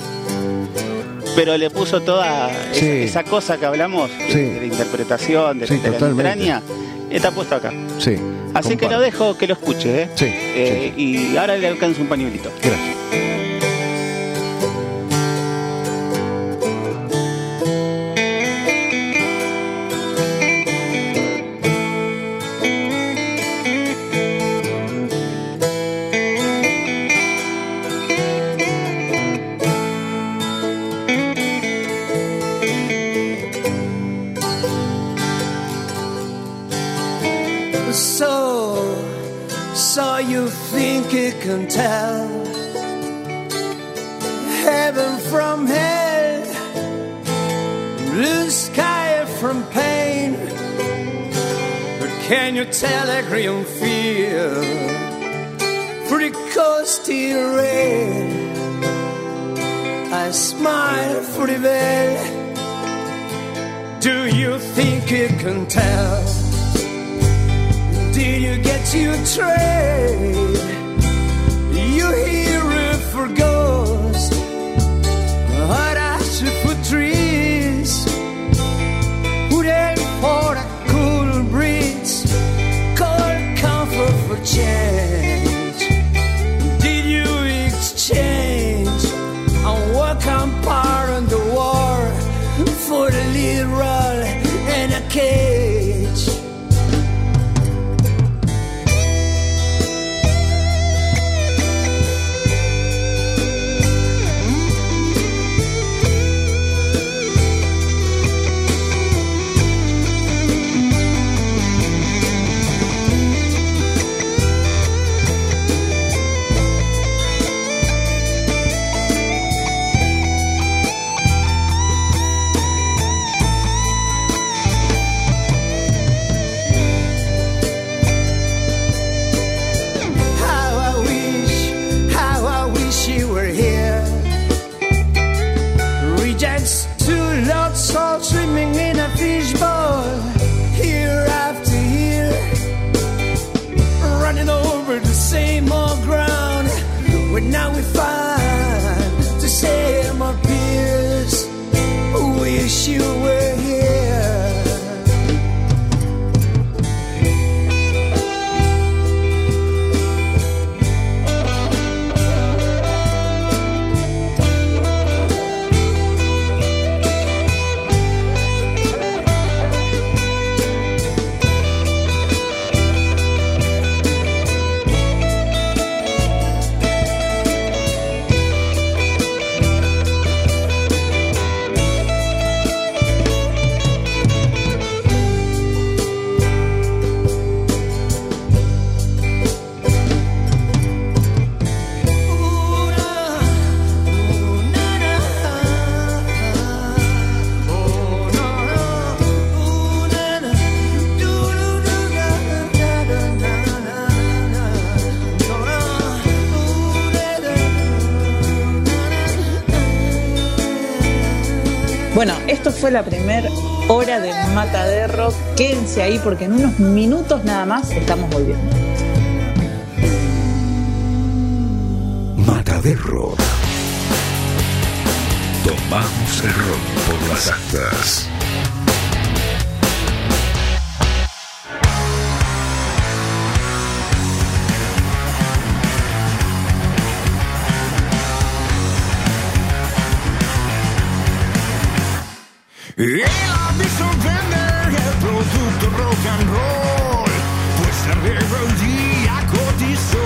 pero le puso toda esa- Sí. esa, cosa que hablamos de- Sí. de, la interpretación, de, de la entraña, está puesto acá. Sí, Así que lo dejo que lo escuche, ¿eh? Sí, Eh, Y ahora le alcanzo un pañuelito. Gracias. your telegram field through the coastal rain. I smile for the veil. Do you think you can tell? Did you get your trade? chair. la primera hora de Mataderro. Quédense ahí porque en unos minutos nada más estamos volviendo. Mataderro. Tomamos el rock por las actas. El vi vender el producto rock and roll, pues el día cotizó.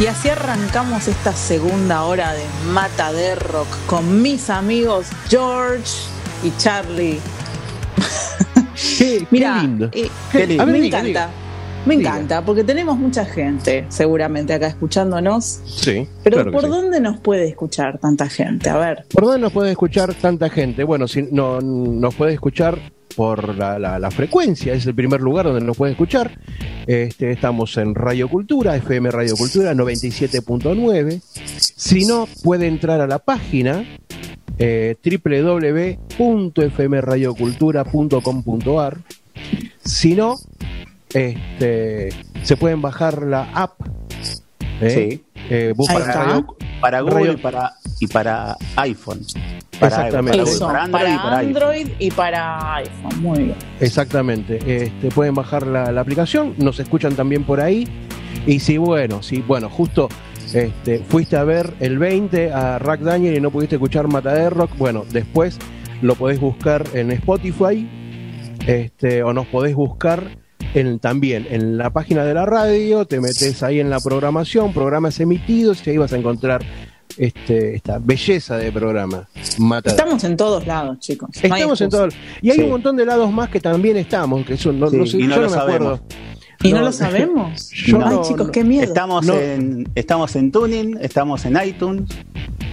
Y así arrancamos esta segunda hora de Mata de Rock con mis amigos George y Charlie. Qué, Mira, qué lindo. eh, Qué lindo. A ver, me diga, encanta. diga. Me Diga. encanta, porque tenemos mucha gente seguramente acá escuchándonos. Sí, Pero claro ¿por sí. dónde nos puede escuchar tanta gente? A ver. ¿Por dónde nos puede escuchar tanta gente? Bueno, si no, nos puede escuchar por la, frecuencia, es el primer lugar donde nos puede escuchar. Este, estamos en Radio Cultura, FM Radio Cultura 97.9. Si no, puede entrar a la página eh, www.fmradiocultura.com.ar. Si no, este, se pueden bajar la app. ¿Eh? Sí. Eh, Para, Radio- para Google Radio- y para, y para iPhone. Para Exactamente. Eso, para Android y para iPhone. Android y para iPhone. Muy bien. Exactamente. Este, pueden bajar la, la aplicación, nos escuchan también por ahí. Y si bueno, si bueno, justo este, fuiste a ver el 20 a Rack Daniel y no pudiste escuchar Mata de Rock, bueno, después lo podés buscar en Spotify este, o nos podés buscar en, también en la página de la radio, te metes ahí en la programación, programas emitidos y ahí vas a encontrar este, esta belleza de programa. Estamos en todos lados, chicos. No Estamos en todos. Y hay Sí. un montón de lados más que también estamos, que eso no, Sí, no sé, y no yo lo no me acuerdo. sabemos. ¿Y no, No, lo sabemos? yo Ay, chicos, qué miedo. Estamos, No. en, estamos en Tuning, estamos en iTunes,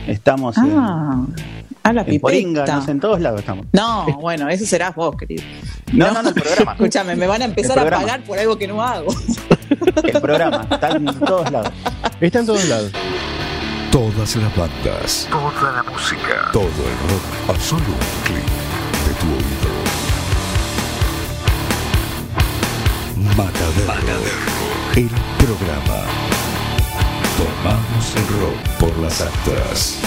estamos Ah, a la en, en Poringa, pipeta. no sé, en todos lados estamos. No, bueno, eso serás vos, querido. No, no, no, el programa. Escúchame, me van a empezar a pagar por algo que no hago. El programa, está en todos lados. Está en todos lados. Todas las bandas. Toda la música. Todo el rock a solo un clic de tu oído. Matadero. El programa. Tomamos el rock por las actas.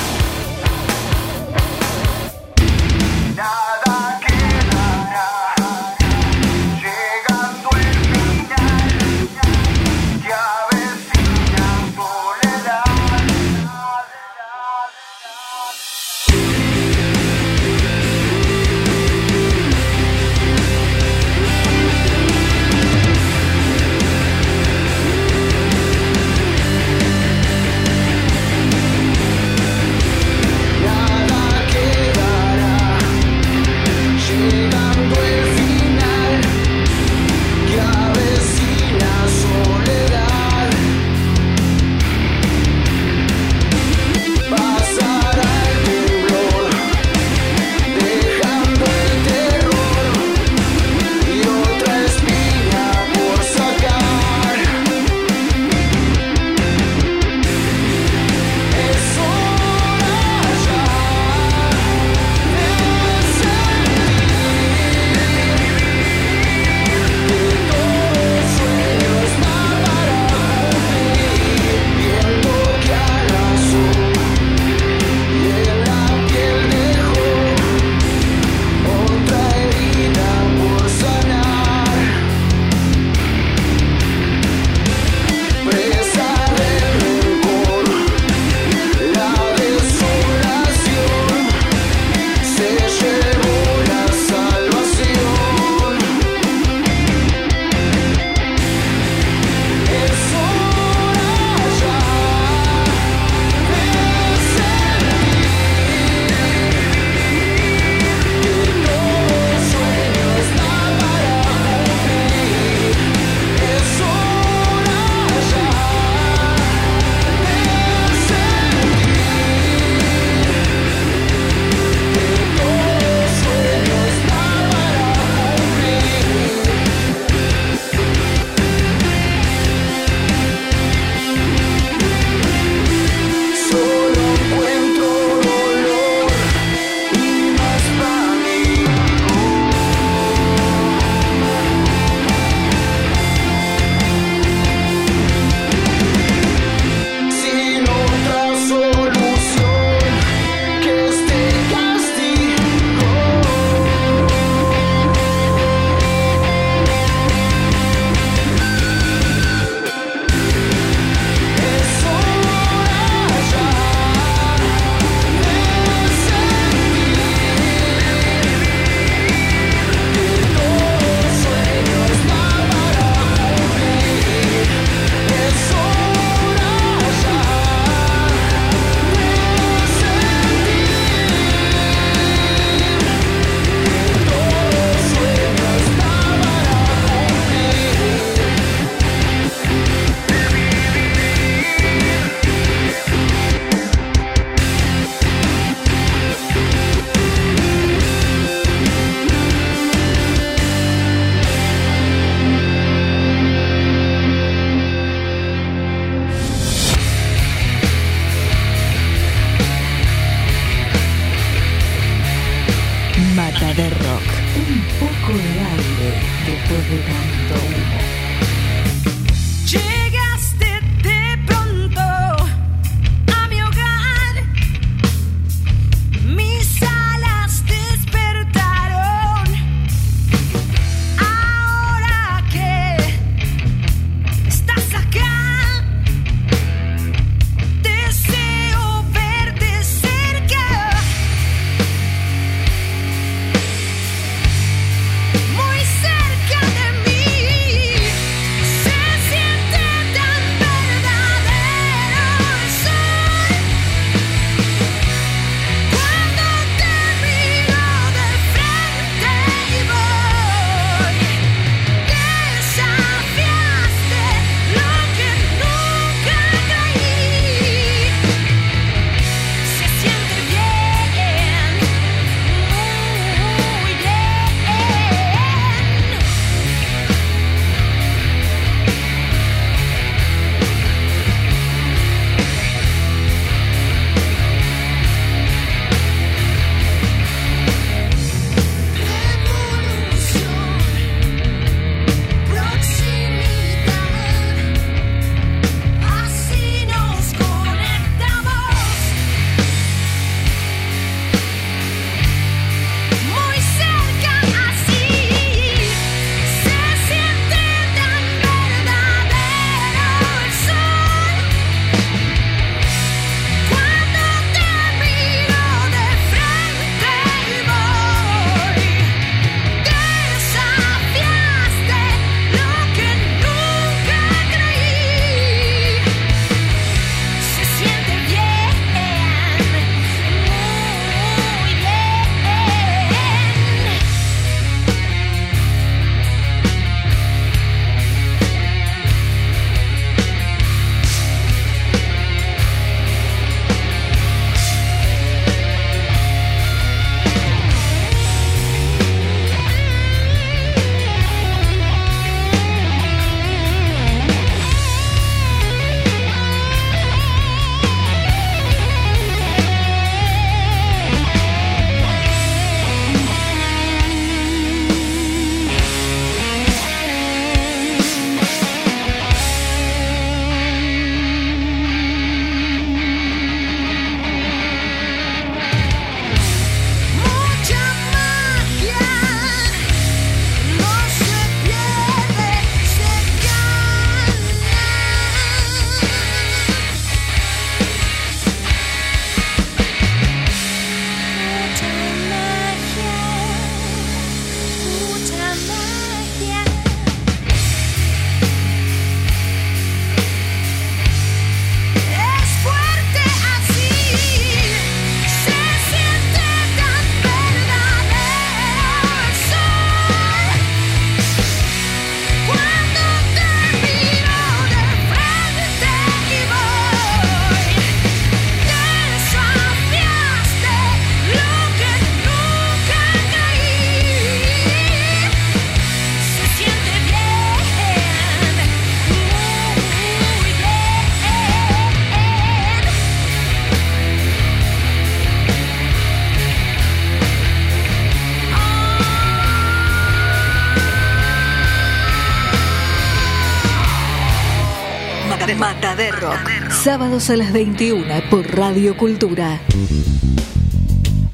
De Rock. Sábados a las 21 por Radio Cultura.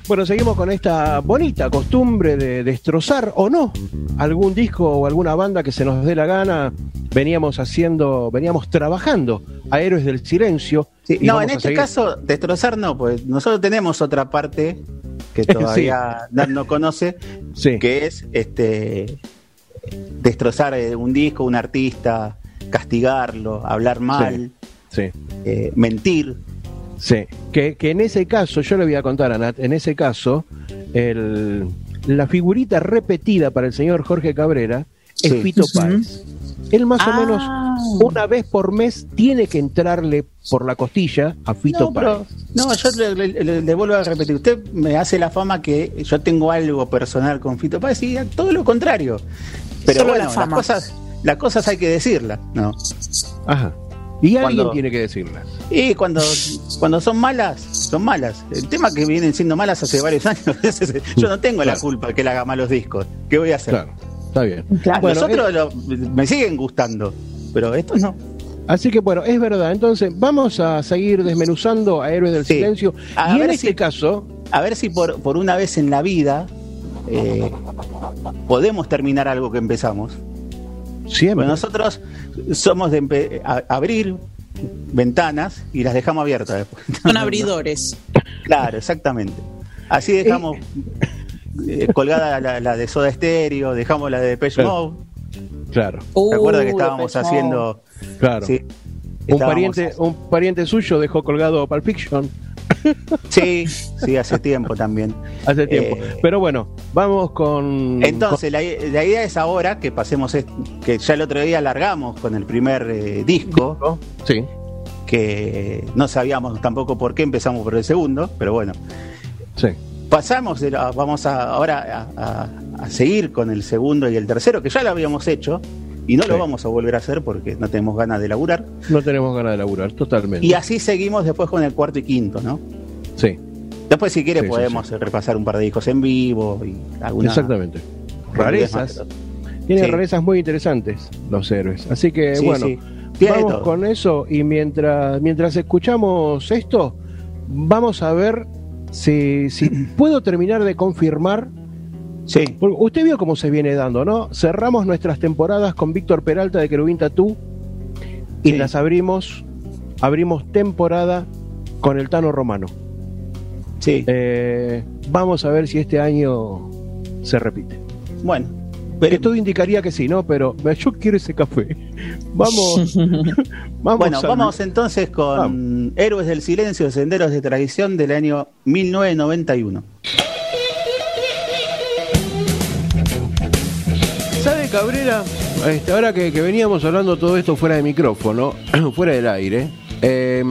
Bueno, seguimos con esta bonita costumbre de destrozar o no algún disco o alguna banda que se nos dé la gana. Veníamos haciendo, veníamos trabajando a Héroes del Silencio. No, en este caso, destrozar no, pues nosotros tenemos otra parte que todavía Dan no conoce, que es este destrozar eh, un disco, un artista, castigarlo, hablar mal, Sí. eh, mentir. Sí, que, que en ese caso, yo le voy a contar a Nat, en ese caso, el, la figurita repetida para el señor Jorge Cabrera es Sí. Fito. Páez. Él más Ah. o menos una vez por mes tiene que entrarle por la costilla a Fito No, pero- Páez. no, yo le, le- le- le vuelvo a repetir. Usted me hace la fama que yo tengo algo personal con Fito Páez y todo lo contrario. Pero Solo bueno, la las cosas, las cosas hay que decirlas, ¿no? Ajá. Y alguien Cuando- tiene que decirlas. Y cuando, cuando son malas, son malas. El tema que vienen siendo malas hace varios años. Yo no tengo la culpa que él haga malos discos. ¿Qué voy a hacer? Claro, está bien. Los Bueno, otros eh, lo- me siguen gustando, pero estos no. Así que bueno, es verdad. Entonces, vamos a seguir desmenuzando a Héroes del Sí. Silencio. A y en ver este si- caso, A ver si por, por una vez en la vida eh, podemos terminar algo que empezamos. Siempre. Bueno, nosotros somos de abrir ventanas y las dejamos abiertas después. Son abridores. Claro, exactamente. Así dejamos eh, colgada la, la de Soda Stereo, dejamos la de Depeche Claro. Mode. claro, ¿Te acuerdas que Uh, estábamos haciendo? claro. Sí, un, estábamos- pariente, un pariente suyo dejó colgado Pulp Fiction Sí, sí, hace tiempo también. hace tiempo. Eh, Pero bueno, vamos con. Entonces, la, la idea es ahora que pasemos, que ya el otro día largamos con el primer eh, disco, Sí, que no sabíamos tampoco por qué empezamos por el segundo, pero bueno. sí. Pasamos, de la- vamos a, ahora a, a- a seguir con el segundo y el tercero, que ya lo habíamos hecho, y no Sí. lo vamos a volver a hacer porque no tenemos ganas de laburar. No tenemos ganas de laburar, totalmente. Y así seguimos después con el cuarto y quinto, ¿no? Sí, Después, si quiere, Sí, sí, podemos repasar un par de discos en vivo y alguna. exactamente. Rarezas. Sí. rarezas muy interesantes los héroes. Así que bueno. Tiene vamos con eso y mientras, mientras escuchamos esto, vamos a ver si, si puedo terminar de confirmar. Sí. Porque usted vio cómo se viene dando, ¿no? Cerramos nuestras temporadas con Víctor Peralta de Querubín Tatú y Sí. las abrimos, abrimos temporada con el Tano Romano. Sí. Eh, vamos a ver si este año se repite. Bueno, Que todo indicaría que sí, ¿no? Pero yo quiero ese café. Vamos. vamos bueno, a- vamos entonces con Héroes del Silencio, Senderos de Tradición del año 1991. Cabrera? Este, ahora que, que veníamos hablando todo esto fuera de micrófono, fuera del aire, eh,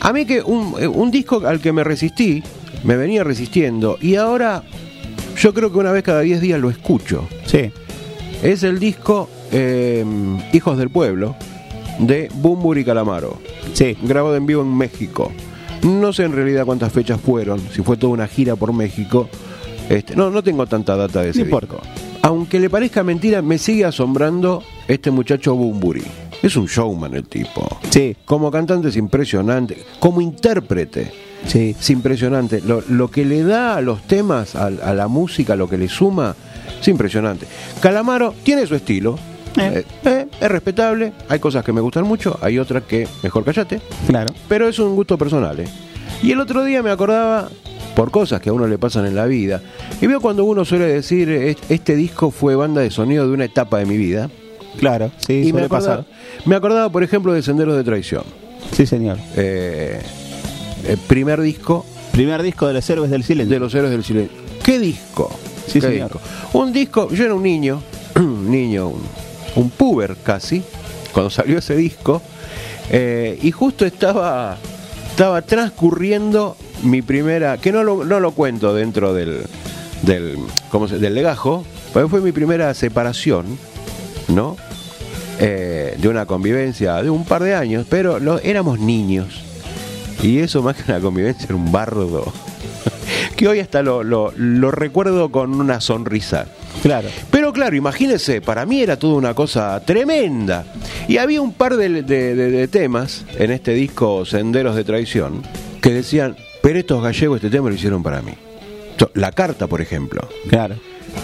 a mí que un, eh, un disco al que me resistí, me venía resistiendo, y ahora yo creo que una vez cada 10 días lo escucho. Sí. Es el disco eh, Hijos del Pueblo de Bumbur y Calamaro. Sí. Grabado en vivo en México. No sé en realidad cuántas fechas fueron, si fue toda una gira por México. Este, no, no tengo tanta data de ese. Aunque le parezca mentira, me sigue asombrando este muchacho Bumburi. Es un showman el tipo. Sí. Como cantante es impresionante. Como intérprete Sí. es impresionante. Lo, lo que le da a los temas, a, a la música, lo que le suma, es impresionante. Calamaro tiene su estilo. Eh. Eh, eh, es respetable. Hay cosas que me gustan mucho, hay otras que mejor callate. Claro. Pero es un gusto personal. ¿eh? Y el otro día me acordaba, por cosas que a uno le pasan en la vida, y veo cuando uno suele decir, "Es- este disco fue banda de sonido de una etapa de mi vida. Claro, sí, y me suele acordaba, pasar. me acordaba, por ejemplo, de Senderos de Traición. Sí, señor. Eh, el primer disco Primer disco de los Héroes del Silencio. de los héroes del silencio. ¿Qué disco? Sí, ¿Qué señor. disco? Un disco, yo era un niño, un niño, un, un puber casi, cuando salió ese disco, eh, y justo estaba, estaba transcurriendo mi primera, que no lo, no lo cuento dentro del, del, ¿cómo se- del legajo, porque fue mi primera separación, ¿no? Eh, de una convivencia de un par de años, pero lo, éramos niños. Y eso más que una convivencia era un bardo. que hoy hasta lo, lo- lo recuerdo con una sonrisa. Claro. Pero claro, imagínense, para mí era toda una cosa tremenda. Y había un par de, de- de- de temas en este disco Senderos de Traición que decían, pero estos gallegos este tema lo hicieron para mí. La carta, por ejemplo. Claro.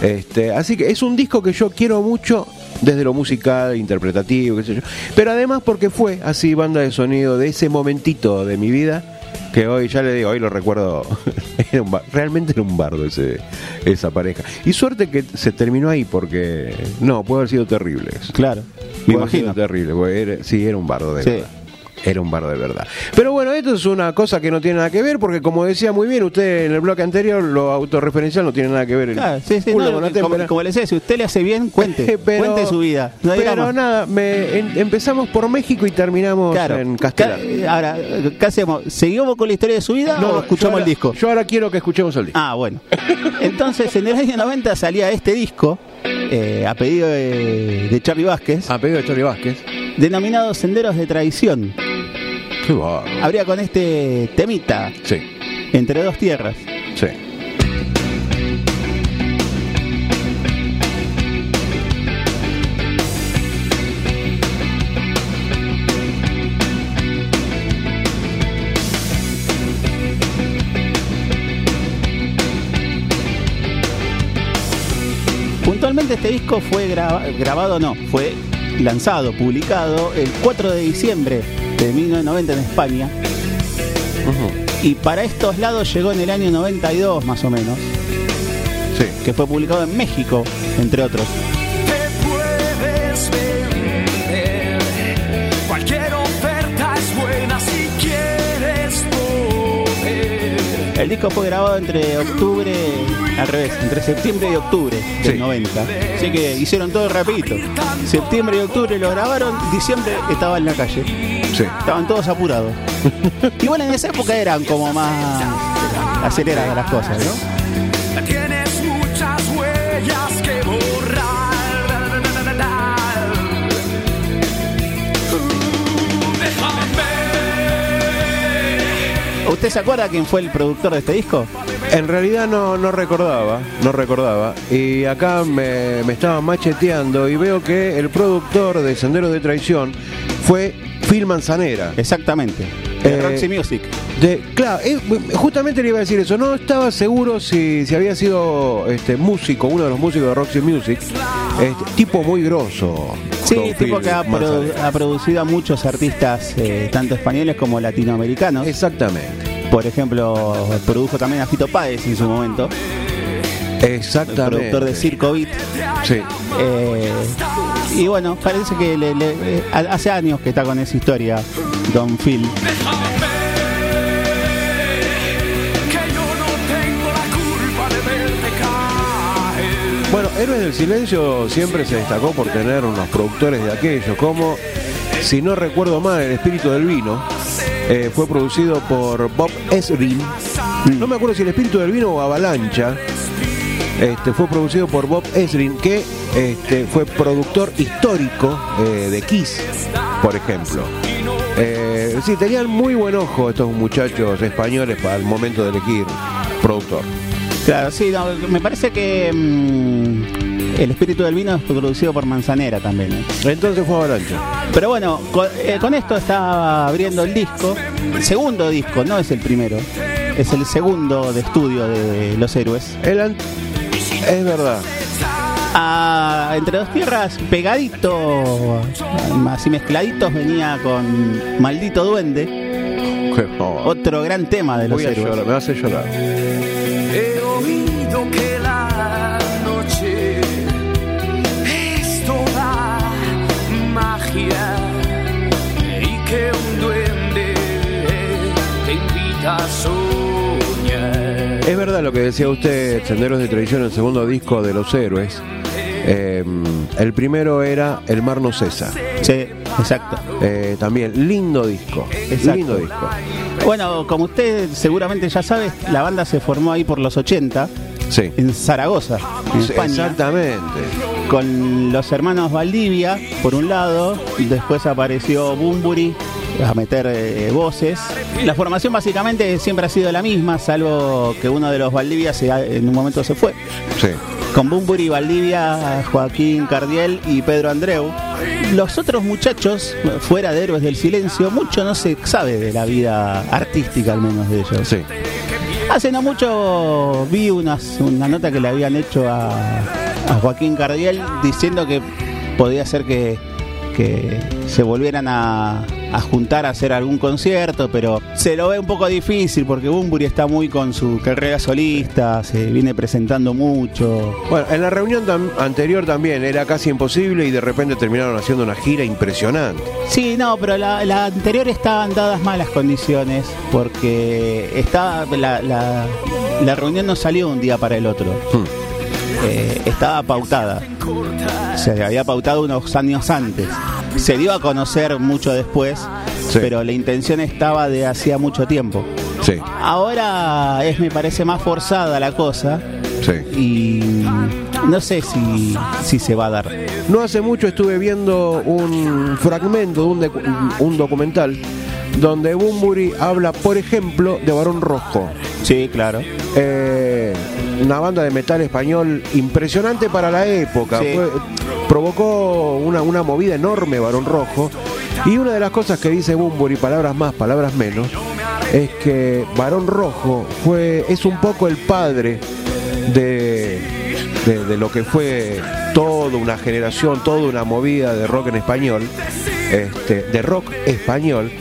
Este, así que es un disco que yo quiero mucho desde lo musical, interpretativo, qué sé yo. Pero además porque fue así banda de sonido de ese momentito de mi vida que hoy ya le digo, hoy lo recuerdo, era un bar- realmente era un bardo ese, esa pareja. Y suerte que se terminó ahí porque no, puede haber sido terrible. Claro. Me imagino. terrible, porque era- sí, era un bardo de Sí. verdad. Era un bardo de verdad. Pero bueno, esto es una cosa que no tiene nada que ver, porque como decía muy bien usted en el bloque anterior, lo autorreferencial no tiene nada que ver. el sí, sí, culo no, con la como, como le decía, si usted le hace bien, cuente. Pero- cuente su vida. No pero nada, me- en- empezamos por México y terminamos Claro. en castellano. Ca- Ahora, ¿qué hacemos? ¿Seguimos con la historia de su vida o escuchamos ahora- el disco? Yo ahora quiero que escuchemos el disco. Ah, bueno. Entonces, en el año 90 salía este disco, eh, a pedido de, de Charlie Vázquez, A pedido de Charlie Vázquez. denominado Senderos de Traición. Qué. Habría con este temita. Sí. Entre dos tierras. Sí. Este disco fue graba- grabado, no, fue lanzado, publicado el 4 de diciembre de 1990 en España. Y para estos lados llegó en el año 92 más o menos. Sí. Que fue publicado en México, entre otros. Te puedes vender. Cualquier oferta es buena si quieres poder. El disco fue grabado entre octubre, al revés, entre septiembre y octubre del Sí. 90. Así que hicieron todo rapidito. Septiembre y octubre lo grabaron, diciembre estaba en la calle. Sí. Estaban todos apurados. Igual en esa época eran como más aceleradas las cosas, ¿no? Tienes muchas huellas que borrar. Déjame. ¿Usted se acuerda quién fue el productor de este disco? En realidad no, no recordaba, no recordaba. Y acá me, me estaba macheteando y veo que el productor de Sendero de Traición fue Phil Manzanera. Exactamente. De Eh, Roxy Music. De, claro, eh, justamente le iba a decir eso. No estaba seguro si, si había sido este músico, uno de los músicos de Roxy Music, este, tipo muy grosso. Sí, Don tipo Phil que ha, produ- ha producido a muchos artistas, eh, tanto españoles como latinoamericanos. Exactamente. Por ejemplo, produjo también a Fito Páez en su momento. Exactamente. productor de Circo Beat. Sí. Eh, y bueno, parece que le- le- hace años que está con esa historia, Don Phil. Bueno, Héroes del Silencio siempre se destacó por tener unos productores de aquello, como, si no recuerdo mal, El Espíritu del Vino. Eh, fue producido por Bob Esrin. No me acuerdo si El Espíritu del Vino o Avalancha. Este, fue producido por Bob Esrin, que este, fue productor histórico eh, de Kiss, por ejemplo. Eh, sí, tenían muy buen ojo estos muchachos españoles para el momento de elegir productor. Claro, sí, no, me parece que mm, El Espíritu del Vino es producido por Manzanera también. ¿eh? Entonces fue Avalancha. Pero bueno, con, eh, con esto está abriendo el disco, el segundo disco, no es el primero, es el segundo de estudio de Los Héroes. El es verdad. Ah, entre dos tierras, pegadito, así mezcladitos, venía con Maldito Duende, otro gran tema de Los Voy a Héroes. llorar, me hace llorar. He oído que la Es verdad lo que decía usted, Senderos de Tradición, el segundo disco de Los Héroes. Eh, el primero era El Mar No Cesa. Sí, exacto. Eh, también, lindo disco. Exacto. Lindo disco. Bueno, como usted seguramente ya sabe, la banda se formó ahí por los 80 Sí. en Zaragoza, en Sí, España. Exactamente. Con los hermanos Valdivia, por un lado, y después apareció Bumburi a meter eh, voces. La formación básicamente siempre ha sido la misma, salvo que uno de los Valdivia se en un momento se fue. Sí. Con Bumburi, Valdivia, Joaquín Cardiel y Pedro Andreu. Los otros muchachos, fuera de Héroes del Silencio, mucho no se sabe de la vida artística al menos de ellos. Sí. Hace no mucho vi unas- una nota que le habían hecho a, a Joaquín Cardiel diciendo que podía ser que, que se volvieran a, a juntar a hacer algún concierto, pero se lo ve un poco difícil porque Bumburi está muy con su carrera solista, se viene presentando mucho. Bueno, en la reunión tam- anterior también era casi imposible y de repente terminaron haciendo una gira impresionante. Sí, no, pero la, la anterior estaban dadas malas condiciones porque estaba la, la- la reunión no salió un día para el otro. Hmm. Eh, estaba pautada. Se había pautado unos años antes. Se dio a conocer mucho después, Sí. pero la intención estaba de hacía mucho tiempo. Sí, Ahora es, me parece, más forzada la cosa sí. y no sé si, si se va a dar. No hace mucho estuve viendo un fragmento de un documental donde Bumburi habla, por ejemplo, de Barón Rojo. Sí, claro. Eh, una banda de metal español impresionante para la época. Sí. Fue- provocó una, una movida enorme Barón Rojo. Y una de las cosas que dice Bumburi, palabras más, palabras menos, es que Barón Rojo fue, es un poco el padre de, de, de lo que fue toda una generación, toda una movida de rock en español, este, de rock español,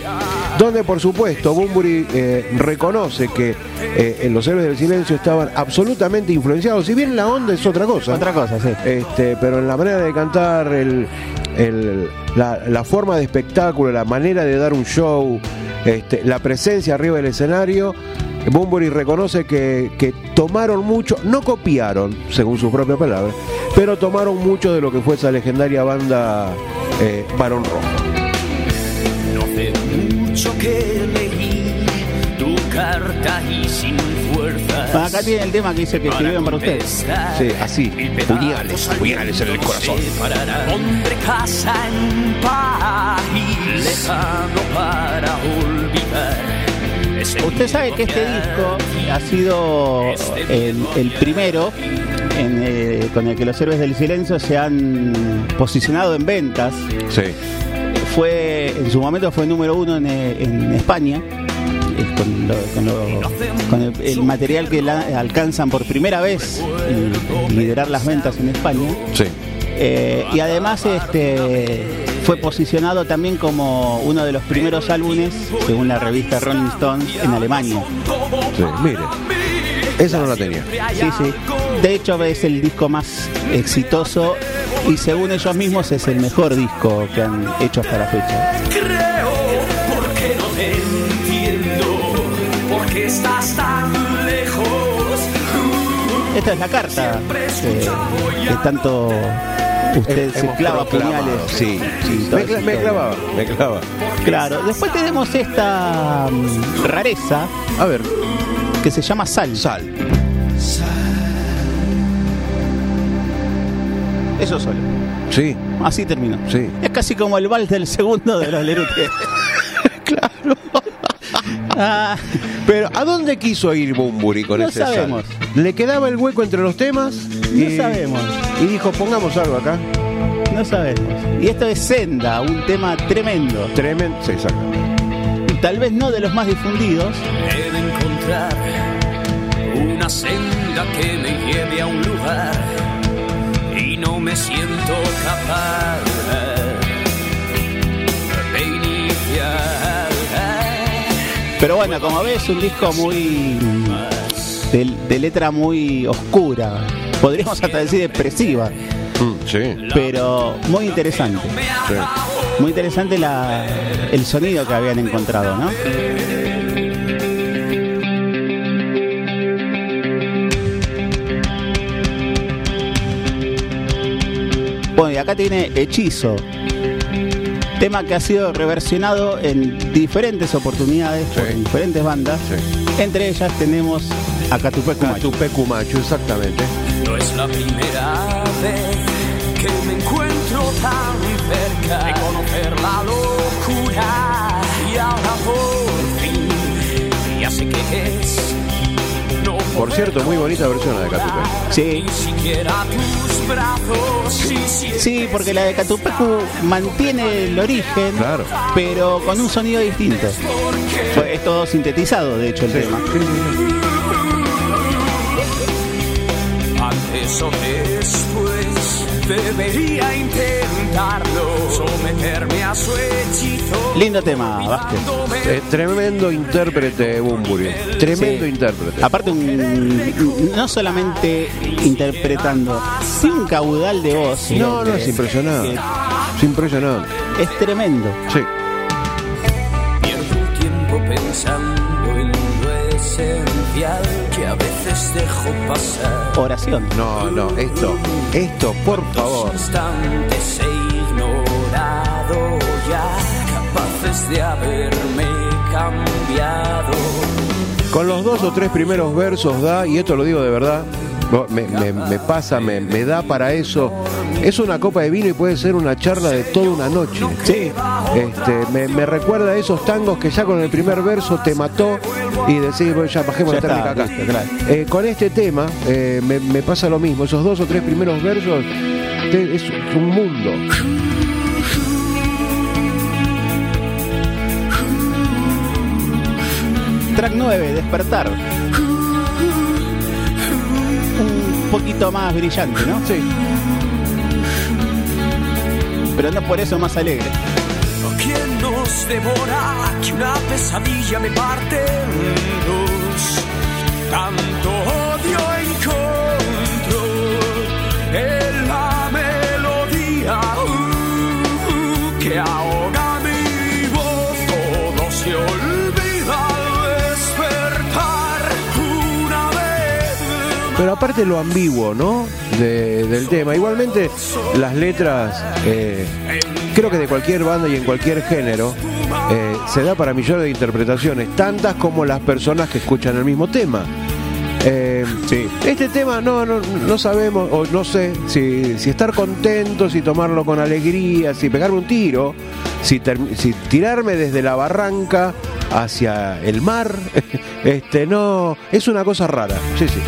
donde por supuesto Bumburi eh, reconoce que eh, en los héroes del silencio estaban absolutamente influenciados, si bien la onda es otra cosa. Otra cosa, sí. Este, pero en la manera de cantar, el, el- la, la forma de espectáculo, la manera de dar un show, este, la presencia arriba del escenario, Bumburi reconoce que, que tomaron mucho, no copiaron, según sus propias palabras, pero tomaron mucho de lo que fue esa legendaria banda eh, Barón Rojo. Carta y sin fuerzas. Acá tiene el tema que dice que escribieron para ustedes. Sí, así, puñales, puñales en el corazón. Pondré casa en país lejano para olvidar. Usted sabe que este disco ha sido el, el primero en, eh, con el que los héroes del silencio se han posicionado en ventas. Sí. Fue, en su momento fue número uno en, eh, en España. Con, lo- con lo- con el, el material que la- alcanzan por primera vez y liderar las ventas en España. Sí. Eh, y además este, fue posicionado también como uno de los primeros álbumes, según la revista Rolling Stone, en Alemania. Sí, mire. Esa no la tenía. Sí, sí. De hecho es el disco más exitoso y según ellos mismos es el mejor disco que han hecho hasta la fecha. Estás tan lejos. Esta es la carta que, que tanto usted se clava puñales. Sí, sí. Toda Me, cla- me clavaba, me clavaba. Claro, después tenemos esta mm, rareza. A ver. Que se llama Sal. Sal. Eso solo. Sí. Así terminó. Sí. Es casi como el vals del segundo de los Lerute. claro. Ah, Pero ¿a dónde quiso ir Bumburi con No ese sal? sabemos. Le quedaba el hueco entre los temas No y, sabemos. y dijo, pongamos algo acá. no sabemos. Y esto es Senda, un tema tremendo. Tremendo. Sí, exacto. Tal vez no de los más difundidos. He de encontrar una senda que me lleve a un lugar y no me siento capaz Pero bueno, como ves, un disco muy. de, de letra muy oscura. Podríamos hasta decir depresiva. Mm, sí. Pero muy interesante. sí. Muy interesante la, el sonido que habían encontrado, ¿no? Bueno, y acá tiene Hechizo. Tema que ha sido reversionado en diferentes oportunidades por Sí. diferentes bandas. Entre ellas tenemos a Catupecu Machu. Catupecu Machu, exactamente. No es la primera vez que me encuentro tan cerca de conocer la locura y ahora por Por cierto, muy bonita versión la de Catupecu. Sí, ni siquiera tus brazos. Sí, sí, sí, porque la de Catupecu mantiene el origen, Claro. pero con un sonido distinto. Fue- Es todo sintetizado, de hecho, el tema. Antes o debería intentarlo, someterme a su hechizo. Lindo tema, Vázquez. Eh, tremendo intérprete Bumburi. Tremendo Sí. intérprete. Aparte, un- no solamente interpretando, sí un caudal de voz. No, no, es impresionante. Es impresionante. Es tremendo. Sí. A veces dejo pasar. Oración. No, no, esto, esto, por favor. Instantes he ignorado ya, capaces de haberme cambiado. Con los dos o tres primeros versos da, y esto lo digo de verdad, me, me- me pasa, me, me da para eso. Es una copa de vino y puede ser una charla de toda una noche. Sí. Este, me, recuerda a esos tangos que ya con el primer verso te mató y decís, bueno, ya bajemos Ya la está, acá. listo, claro. Eh, con este tema eh, me, me pasa lo mismo. Esos dos o tres primeros versos te- es un mundo. Track 9, despertar. Poquito más brillante, ¿no? Sí. Pero no por eso más alegre. ¿Quién nos devora? Que una pesadilla me parte en dos. Tanto Pero aparte lo ambiguo, ¿no? De- del tema. Igualmente, las letras, eh, creo que de cualquier banda y en cualquier género, eh, se da para millones de interpretaciones, tantas como las personas que escuchan el mismo tema. Eh, Este tema no, no, no sabemos, o no sé, si, si estar contentos, si tomarlo con alegría, si pegarme un tiro, si, ter- si tirarme desde la barranca hacia el mar, este no, es una cosa rara, sí, sí.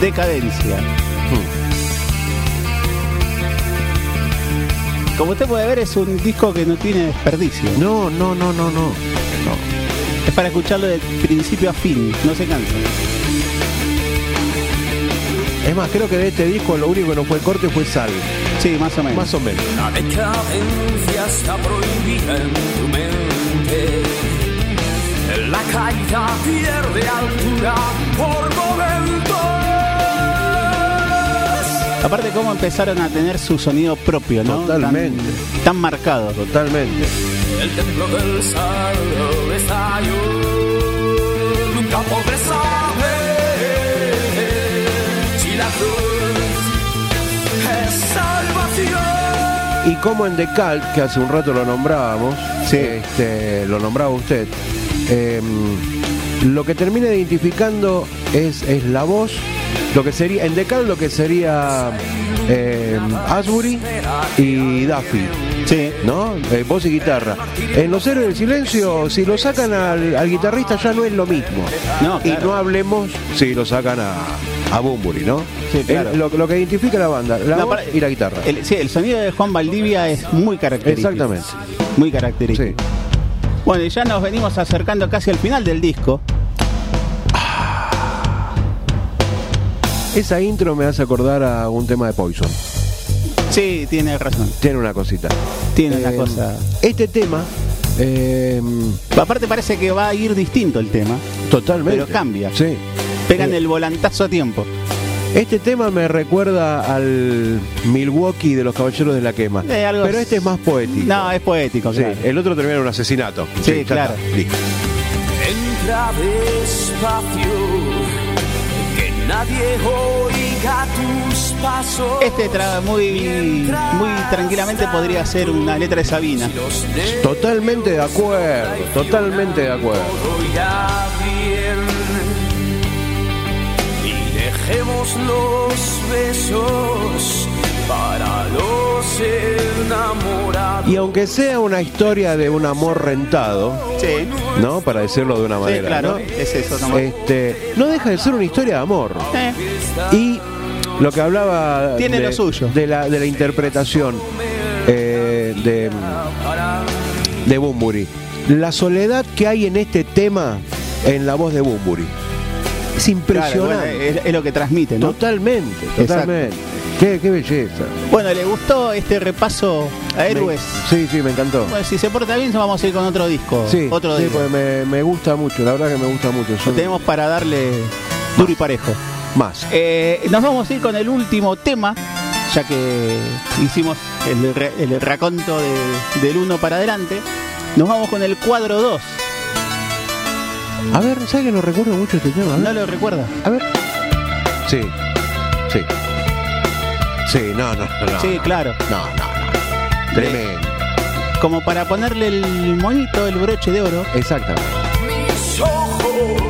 Decadencia. Como usted puede ver, es un disco que no tiene desperdicio. No, no, no, no, no. Es para escucharlo de principio a fin, no se cansa. Es más, creo que de este disco lo único que no fue corte fue sal. Sí, más o menos. Más o menos. La decadencia está prohibida en tu mente. La caída pierde altura por momentos. Aparte, cómo empezaron a tener su sonido propio, ¿no? Totalmente. Tan, tan marcado. Totalmente. El templo del salvo estalló. Nunca podré saber si la cruz es salvación. Y como en Decalt, que hace un rato lo nombrábamos, este, lo nombraba usted, eh, lo que termina identificando es, es la voz, lo que sería, en Decalt lo que sería eh, Asbury y Duffy. Sí. ¿No? Eh, voz y guitarra. En Los Héroes del Silencio, si lo sacan al, al guitarrista ya no es lo mismo. No, Y no hablemos si lo sacan a, a ¿no? Sí, claro. Lo, lo que identifica la banda, la No, voz para- y la guitarra. El, sí, el sonido de Juan Valdivia es muy característico. Exactamente. Muy característico. Bueno, y ya nos venimos acercando casi al final del disco. Esa intro me hace acordar a un tema de Poison. Sí, tiene razón. Tiene una cosita. Tiene una Eh, cosa. Este tema, eh, Aparte parece que va a ir distinto el tema. totalmente. Pero cambia. Sí. Pegan Eh, el volantazo a tiempo. Este tema me recuerda al Milwaukee de los Caballeros de la Quema. Eh, algo pero es- este es más poético. No, es poético, Sí, claro. el otro termina en un asesinato. Sí, ya claro. listo. Entra despacio, que nadie oiga tus pasos. Este tra- muy, muy tranquilamente podría ser una letra de Sabina. Totalmente de acuerdo, totalmente de acuerdo. Dejemos los besos para los enamorados. Y aunque sea una historia de un amor rentado, Sí. ¿no? Para decirlo de una Sí, manera, claro, ¿no? es eso nomás. Este, no deja de ser una historia de amor. Eh, Y lo que hablaba Tiene de, lo suyo. de la, de la interpretación eh, de, de Bumburi. La soledad que hay en este tema en la voz de Bumburi. Es claro, impresionante. bueno, es, es lo que transmite, ¿no? Totalmente, totalmente. Qué, qué belleza. Bueno, ¿le gustó este repaso a Héroes? Sí, sí, me encantó. Bueno, si se porta bien, vamos a ir con otro disco. Sí, otro sí, disco. pues me, me gusta mucho, la verdad que me gusta mucho. Son Tenemos para darle duro y parejo. más. Eh, nos vamos a ir con el último tema, ya que hicimos el, el raconto de- del 1 para adelante. Nos vamos con el cuadro 2. A ver, ¿sabes que no recuerdo mucho este tema? Ver. ¿No lo recuerda? A ver. Sí, sí. Sí, no, no, no. no. Sí, claro. No, no, no. Tremendo. Como para ponerle el monito, el broche de oro. Exactamente. Mis ojos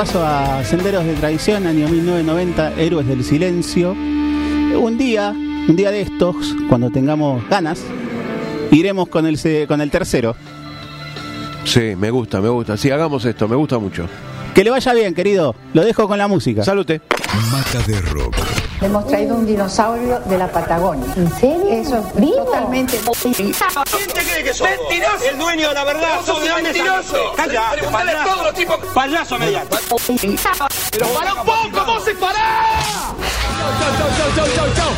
repaso a Senderos de Tradición, año 1990, Héroes del Silencio. Un día, un día de estos, cuando tengamos ganas, iremos con el, con el tercero. Sí, me gusta, me gusta. Sí, hagamos esto, me gusta mucho. Que le vaya bien, querido. Lo dejo con la música. Salute. Mata de rock. Hemos traído un dinosaurio de la Patagonia. ¿En serio? Eso es totalmente. ¿Quién te cree que sos? ¡Mentiroso! El dueño de la verdad. ¡Sos mentiroso! ¡Calla! Preguntale a todos los tipos. ¡Payaso mediante! ¡Pero para un poco! ¡Vos se pará! ¡Chau, chau, chau, chau, chau.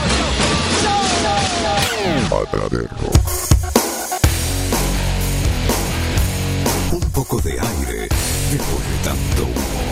Un poco de aire después de tanto humo.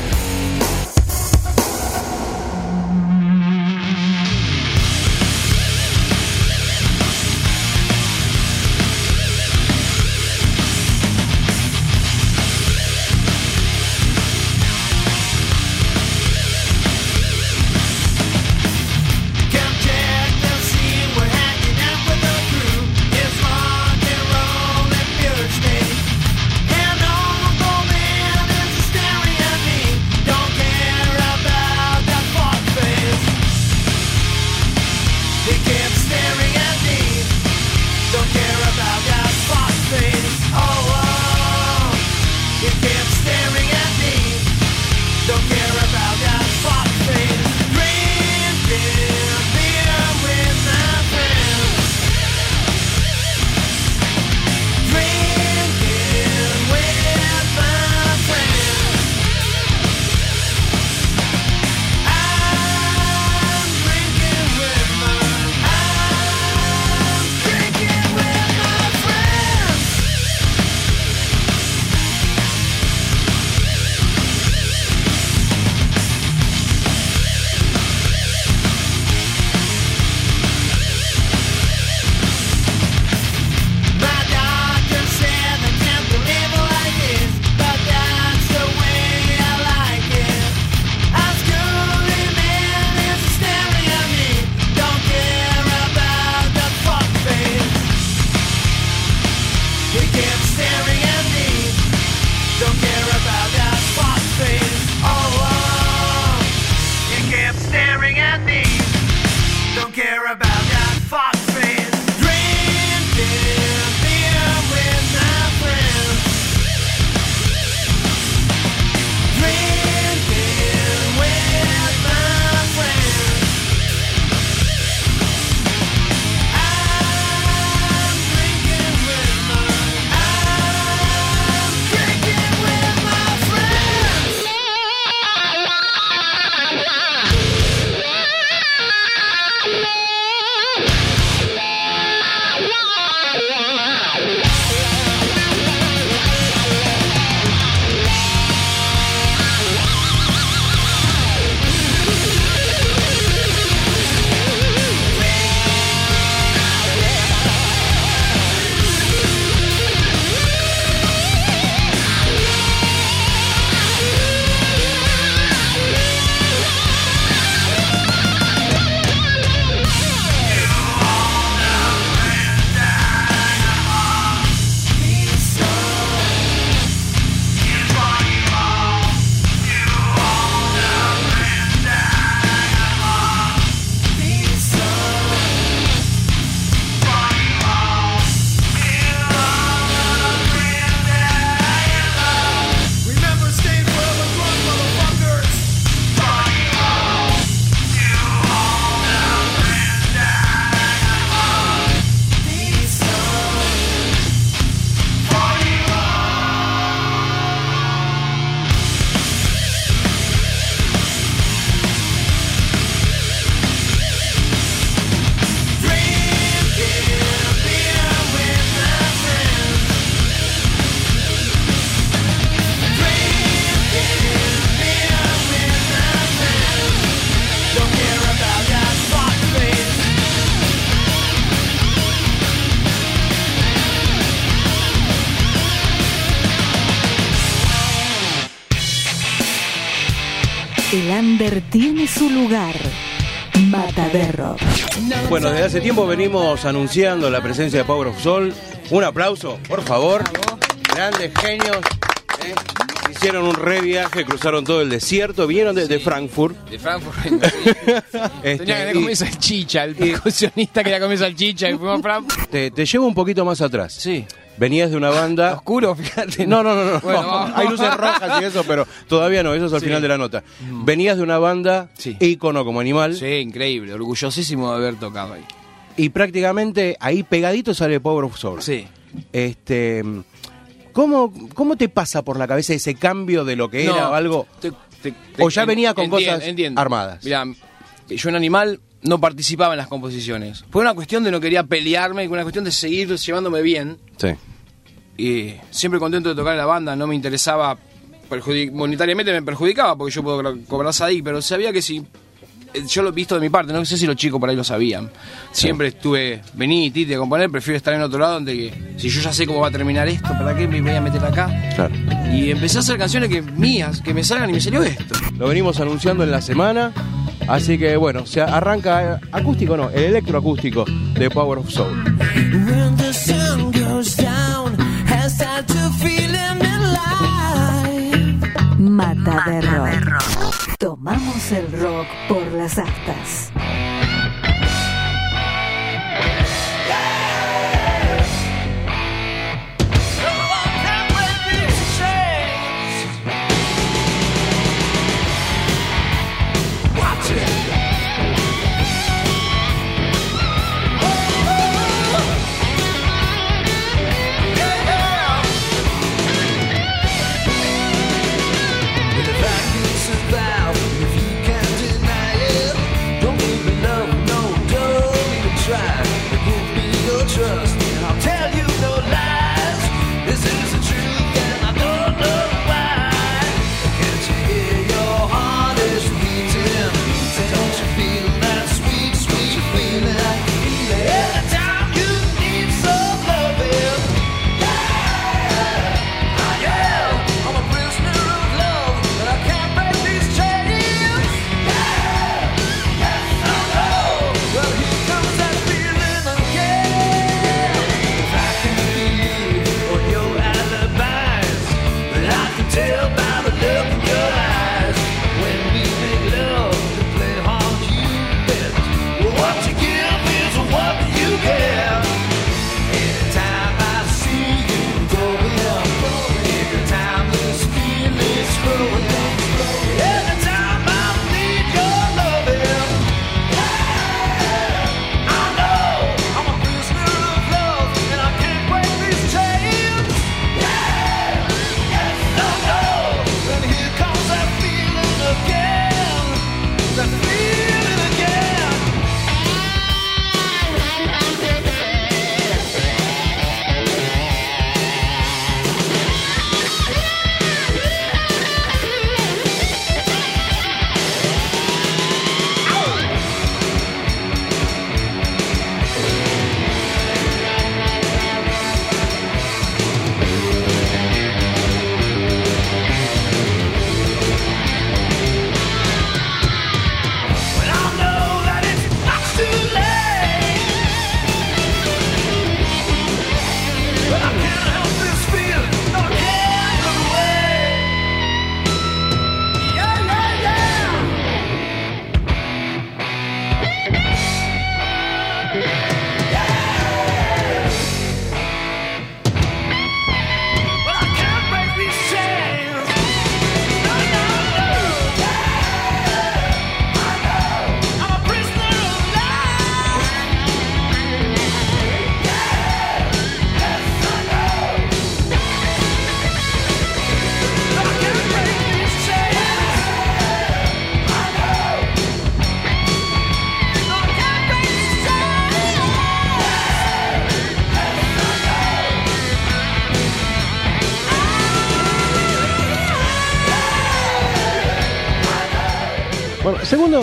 Lugar. Mata de Rock. Bueno, desde hace tiempo venimos anunciando la presencia de Power of Soul. Un aplauso, por favor. Grandes genios. ¿eh? Hicieron un re viaje, cruzaron todo el desierto, vinieron desde Frankfurt. De Frankfurt. Este, Tenía que y- comer salchicha, el percusionista quería comer salchicha y fuimos a Frankfurt. Te, te llevo un poquito más atrás. Sí. Venías de una banda. Oscuro, fíjate. No, no, no, no. Bueno. Hay luces rojas y eso, pero todavía no, eso es al Sí. final de la nota. Venías de una banda ícono como animal. Sí, increíble, orgullosísimo de haber tocado ahí. Y prácticamente ahí pegadito sale Power of Soul. Sí. Este. ¿Cómo, ¿Cómo te pasa por la cabeza ese cambio de lo que era o algo? te- te- o ya en- venía con entiendo, cosas entiendo. armadas. Mirá, yo en Animal no participaba en las composiciones. Fue una cuestión de no quería pelearme, una cuestión de seguir llevándome bien. Sí. Y siempre contento de tocar en la banda, no me interesaba, monetariamente me perjudicaba porque yo puedo cobrar- SADIC, pero sabía que si, eh, yo lo he visto de mi parte, no sé si los chicos por ahí lo sabían. Siempre estuve, vení, Titi, a componer, prefiero estar en otro lado donde que, si yo ya sé cómo va a terminar esto, ¿para qué me voy a meter acá? Claro. Y empecé a hacer canciones que mías, que me salgan y me salió esto. Lo venimos anunciando en la semana. Así que bueno, se arranca eh, acústico, no, el electroacústico de Power of Soul. When the sun goes down, I start to feeling alive. Mata de Rock. Tomamos el rock por las astas.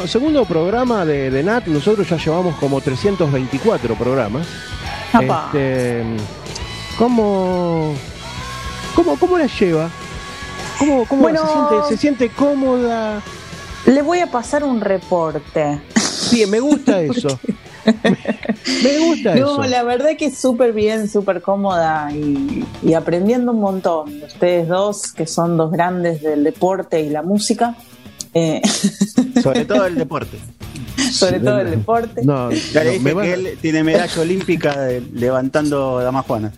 Segundo, programa de, de Nat, nosotros ya llevamos como 324 programas. Este, ¿cómo, cómo, ¿Cómo la lleva? ¿Cómo, cómo Bueno. se, siente, se siente cómoda? Le voy a pasar un reporte. Bien, me gusta eso. Me gusta No, eso. la verdad que es súper bien, súper cómoda y, y aprendiendo un montón. de Ustedes dos, que son dos grandes del deporte y la música. Eh, Sobre todo el deporte. sobre todo el deporte. No, Ya le dije me que él tiene medalla olímpica de- levantando damas juanas.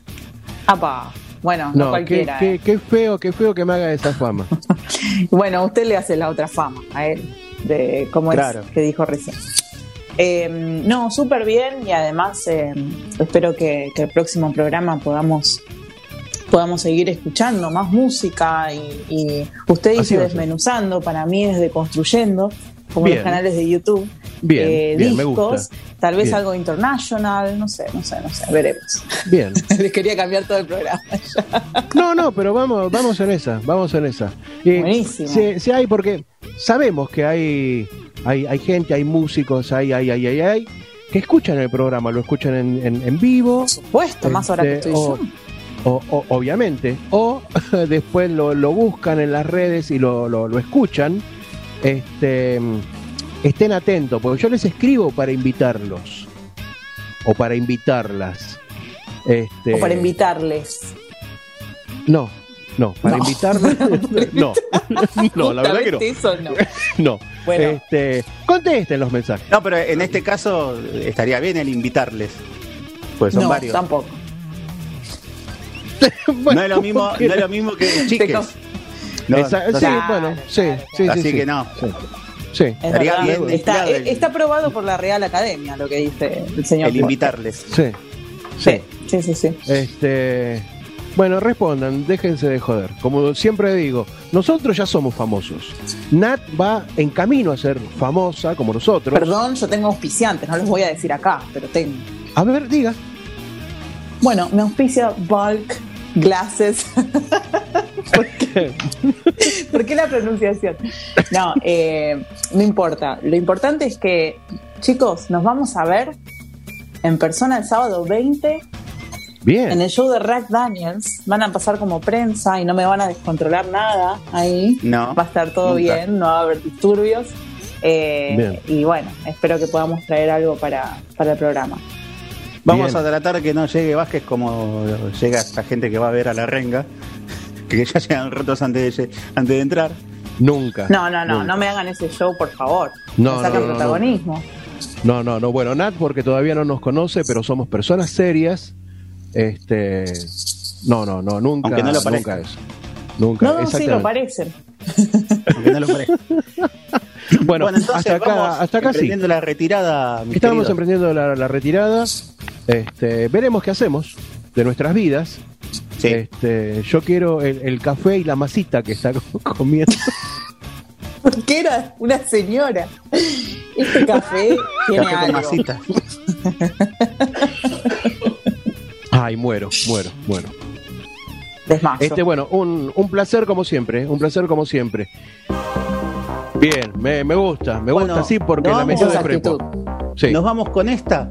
Apa, bueno, no, cualquiera. qué- eh. qué feo, qué feo que me haga esa fama. Bueno, usted le hace la otra fama a él, de cómo Claro. es que dijo recién. Eh, no, súper bien y además eh, espero que, que el próximo programa podamos podamos seguir escuchando más música y, y usted dice desmenuzando, para mí es deconstruyendo, como Bien. los canales de YouTube, Bien, eh, bien, me discos, gusta. tal vez Bien. algo international, no sé, no sé, no sé, veremos. Bien. Les quería cambiar todo el programa. No, no, pero vamos, vamos en esa, vamos en esa. Eh, Buenísimo. Si, si hay, porque sabemos que hay, hay, hay gente, hay músicos, hay, hay, hay, hay, hay, que escuchan el programa, lo escuchan en, en, en vivo. Por supuesto, más ahora que Este, estoy o- yo. O, o- obviamente, o después lo, lo buscan en las redes y lo, lo, lo escuchan, este, estén atentos, porque yo les escribo para invitarlos o para invitarlas. Este, O para invitarles. No, no, para No. invitarlas, no, no, la verdad que no. Justamente eso no. No, Bueno. este, contesten los mensajes. No, pero en este caso estaría bien el invitarles. Pues son no, varios. tampoco. no, es lo mismo, no es lo mismo que chiques. No, Esa- no sí, bueno, sí, sí, sí, Así sí. que no. Sí. Sí. Es Estaría verdad. bien está, el- está aprobado por la Real Academia lo que dice el señor. El invitarles. Sí. Sí, sí, sí, sí. Este, bueno, respondan, déjense de joder. Como siempre digo, nosotros ya somos famosos. Nat va en camino a ser famosa como nosotros. Perdón, yo tengo auspiciantes, no los voy a decir acá, pero tengo. A ver, diga. Bueno, me auspicia Bulk Glasses. ¿Por qué? ¿Por qué la pronunciación? No, eh, no importa. Lo importante es que, chicos, nos vamos a ver en persona el sábado 20 Bien. en el show de Rack Daniels. Van a pasar como prensa y no me van a descontrolar nada ahí. No, Va a estar todo nunca. bien, no va a haber disturbios. Eh, y bueno, espero que podamos traer algo para, para el programa. Vamos Bien. a tratar que no llegue Vázquez como llega esta gente que va a ver a la renga. Que ya llegan rotos antes de, antes de entrar. Nunca. No, no, no, Nunca. no me hagan ese show, por favor. No, me sacan no, no, protagonismo. No, no, no. Bueno, Nat, porque todavía no nos conoce, pero somos personas serias. Este. No, no, no, nunca. Aunque no lo nunca parezca. eso. Nunca. No, no, sí, lo parecen. Aunque no lo parezca. Bueno, Bueno, entonces hasta acá, vamos hasta acá sí. emprendiendo la retirada. Estamos emprendiendo la, la retirada. Este, veremos qué hacemos de nuestras vidas. Sí. Este, yo quiero el, el café y la masita que está comiendo. Porque era una señora. Este café tiene Café con algo. masitas. Ay, muero, muero, muero. Desmayo. Este, bueno, un, un placer como siempre, un placer como siempre. Bien, me, me gusta, me Bueno, gusta así porque la metió de prepo. Sí. Nos vamos con esta.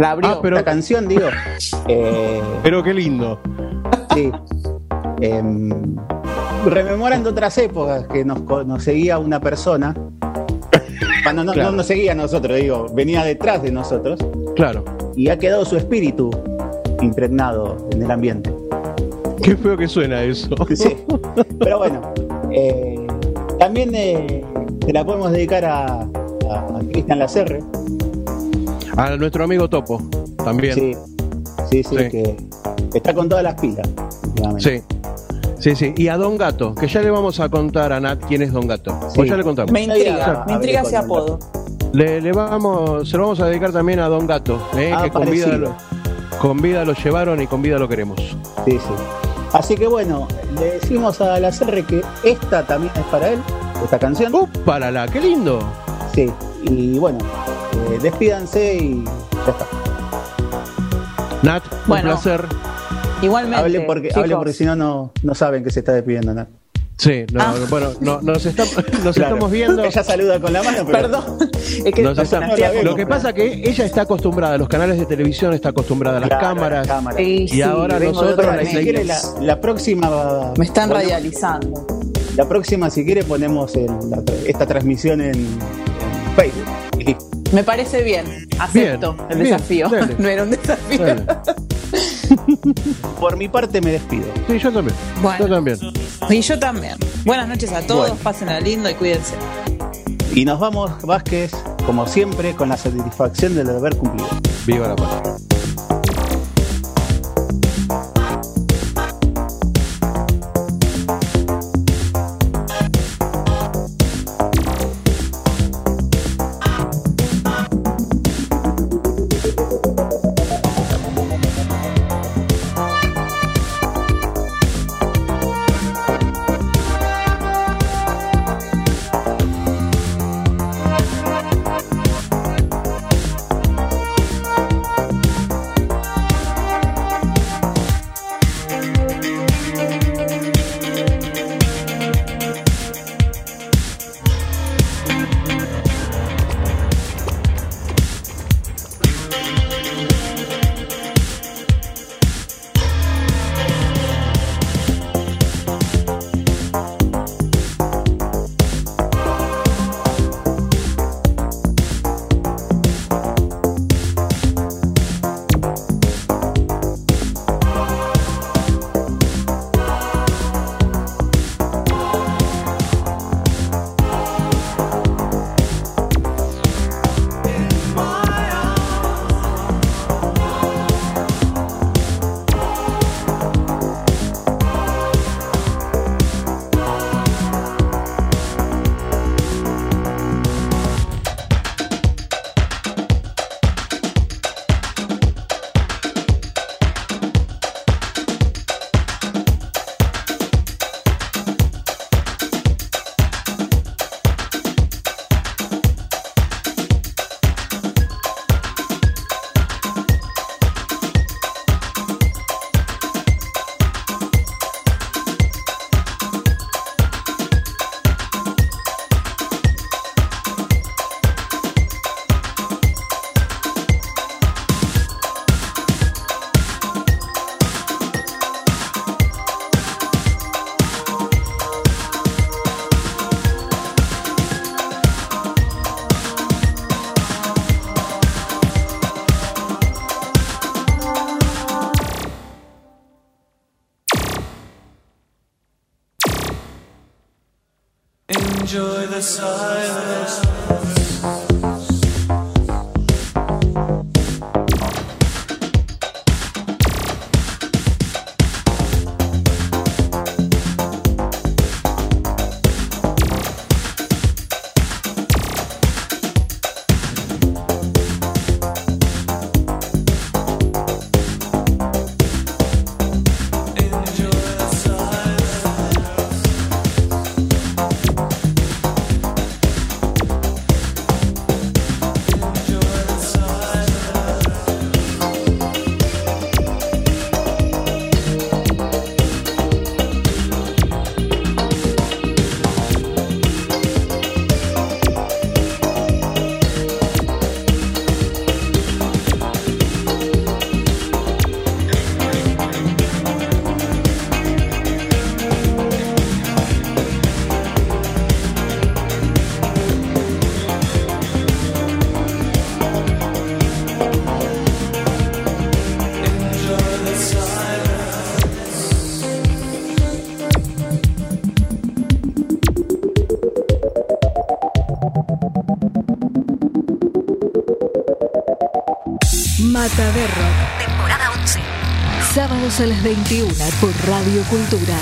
La abrió. Ah, pero- Esta canción, digo. Eh, Pero qué lindo. sí. Em, rememorando otras épocas que nos, seguía una persona. Cuando no, Claro. no nos seguía a nosotros, digo, venía detrás de nosotros. Claro. Y ha quedado su espíritu impregnado en el ambiente. Qué feo que suena eso. Sí. Pero bueno, eh, también eh, se la podemos dedicar a, a, a Cristian Lacerre. A nuestro amigo Topo, también. Sí, sí, sí, Sí. que está con todas las pilas. Sí. Sí, sí. Y a Don Gato, que ya le vamos a contar a Nat quién es Don Gato. Sí. Pues ya le contamos. Me intriga, me intriga ese apodo. Le, le vamos, se lo vamos a dedicar también a Don Gato, eh, Ah, que con vida, lo, con vida lo llevaron y con vida lo queremos. Sí, sí. Así que bueno, le decimos a la CR que esta también es para él, esta canción. ¡Uh, la ¡Qué lindo! Sí, y bueno, eh, despídanse y ya está. Nat, Bueno, un placer. Igualmente. Hable porque, hable porque si no, no no saben que se está despidiendo. ¿no? Sí, no, Ah. bueno, no, nos, está- nos Claro. estamos viendo. Ella saluda con la mano, pero Perdón. Es que Nos no está- hacía lo que pasa que ella está acostumbrada a los canales de televisión, está acostumbrada a las Claro, cámaras. la cámara. Sí, Y sí, ahora nosotros otro la- si quiere la, la próxima va- Me están radializando. La próxima, si quiere, ponemos el- la- esta transmisión en Facebook. Me parece bien, acepto Bien, el bien, desafío. dale. no era un desafío. Dale. Por mi parte me despido. Sí, yo también. Bueno. Yo también. Y yo también. Buenas noches a todos, Bueno. pásenla lindo y cuídense. Y nos vamos, Vázquez, como siempre, con la satisfacción del deber cumplido. Viva la patria. Messiah. Sábados a las 21 por Radio Cultura.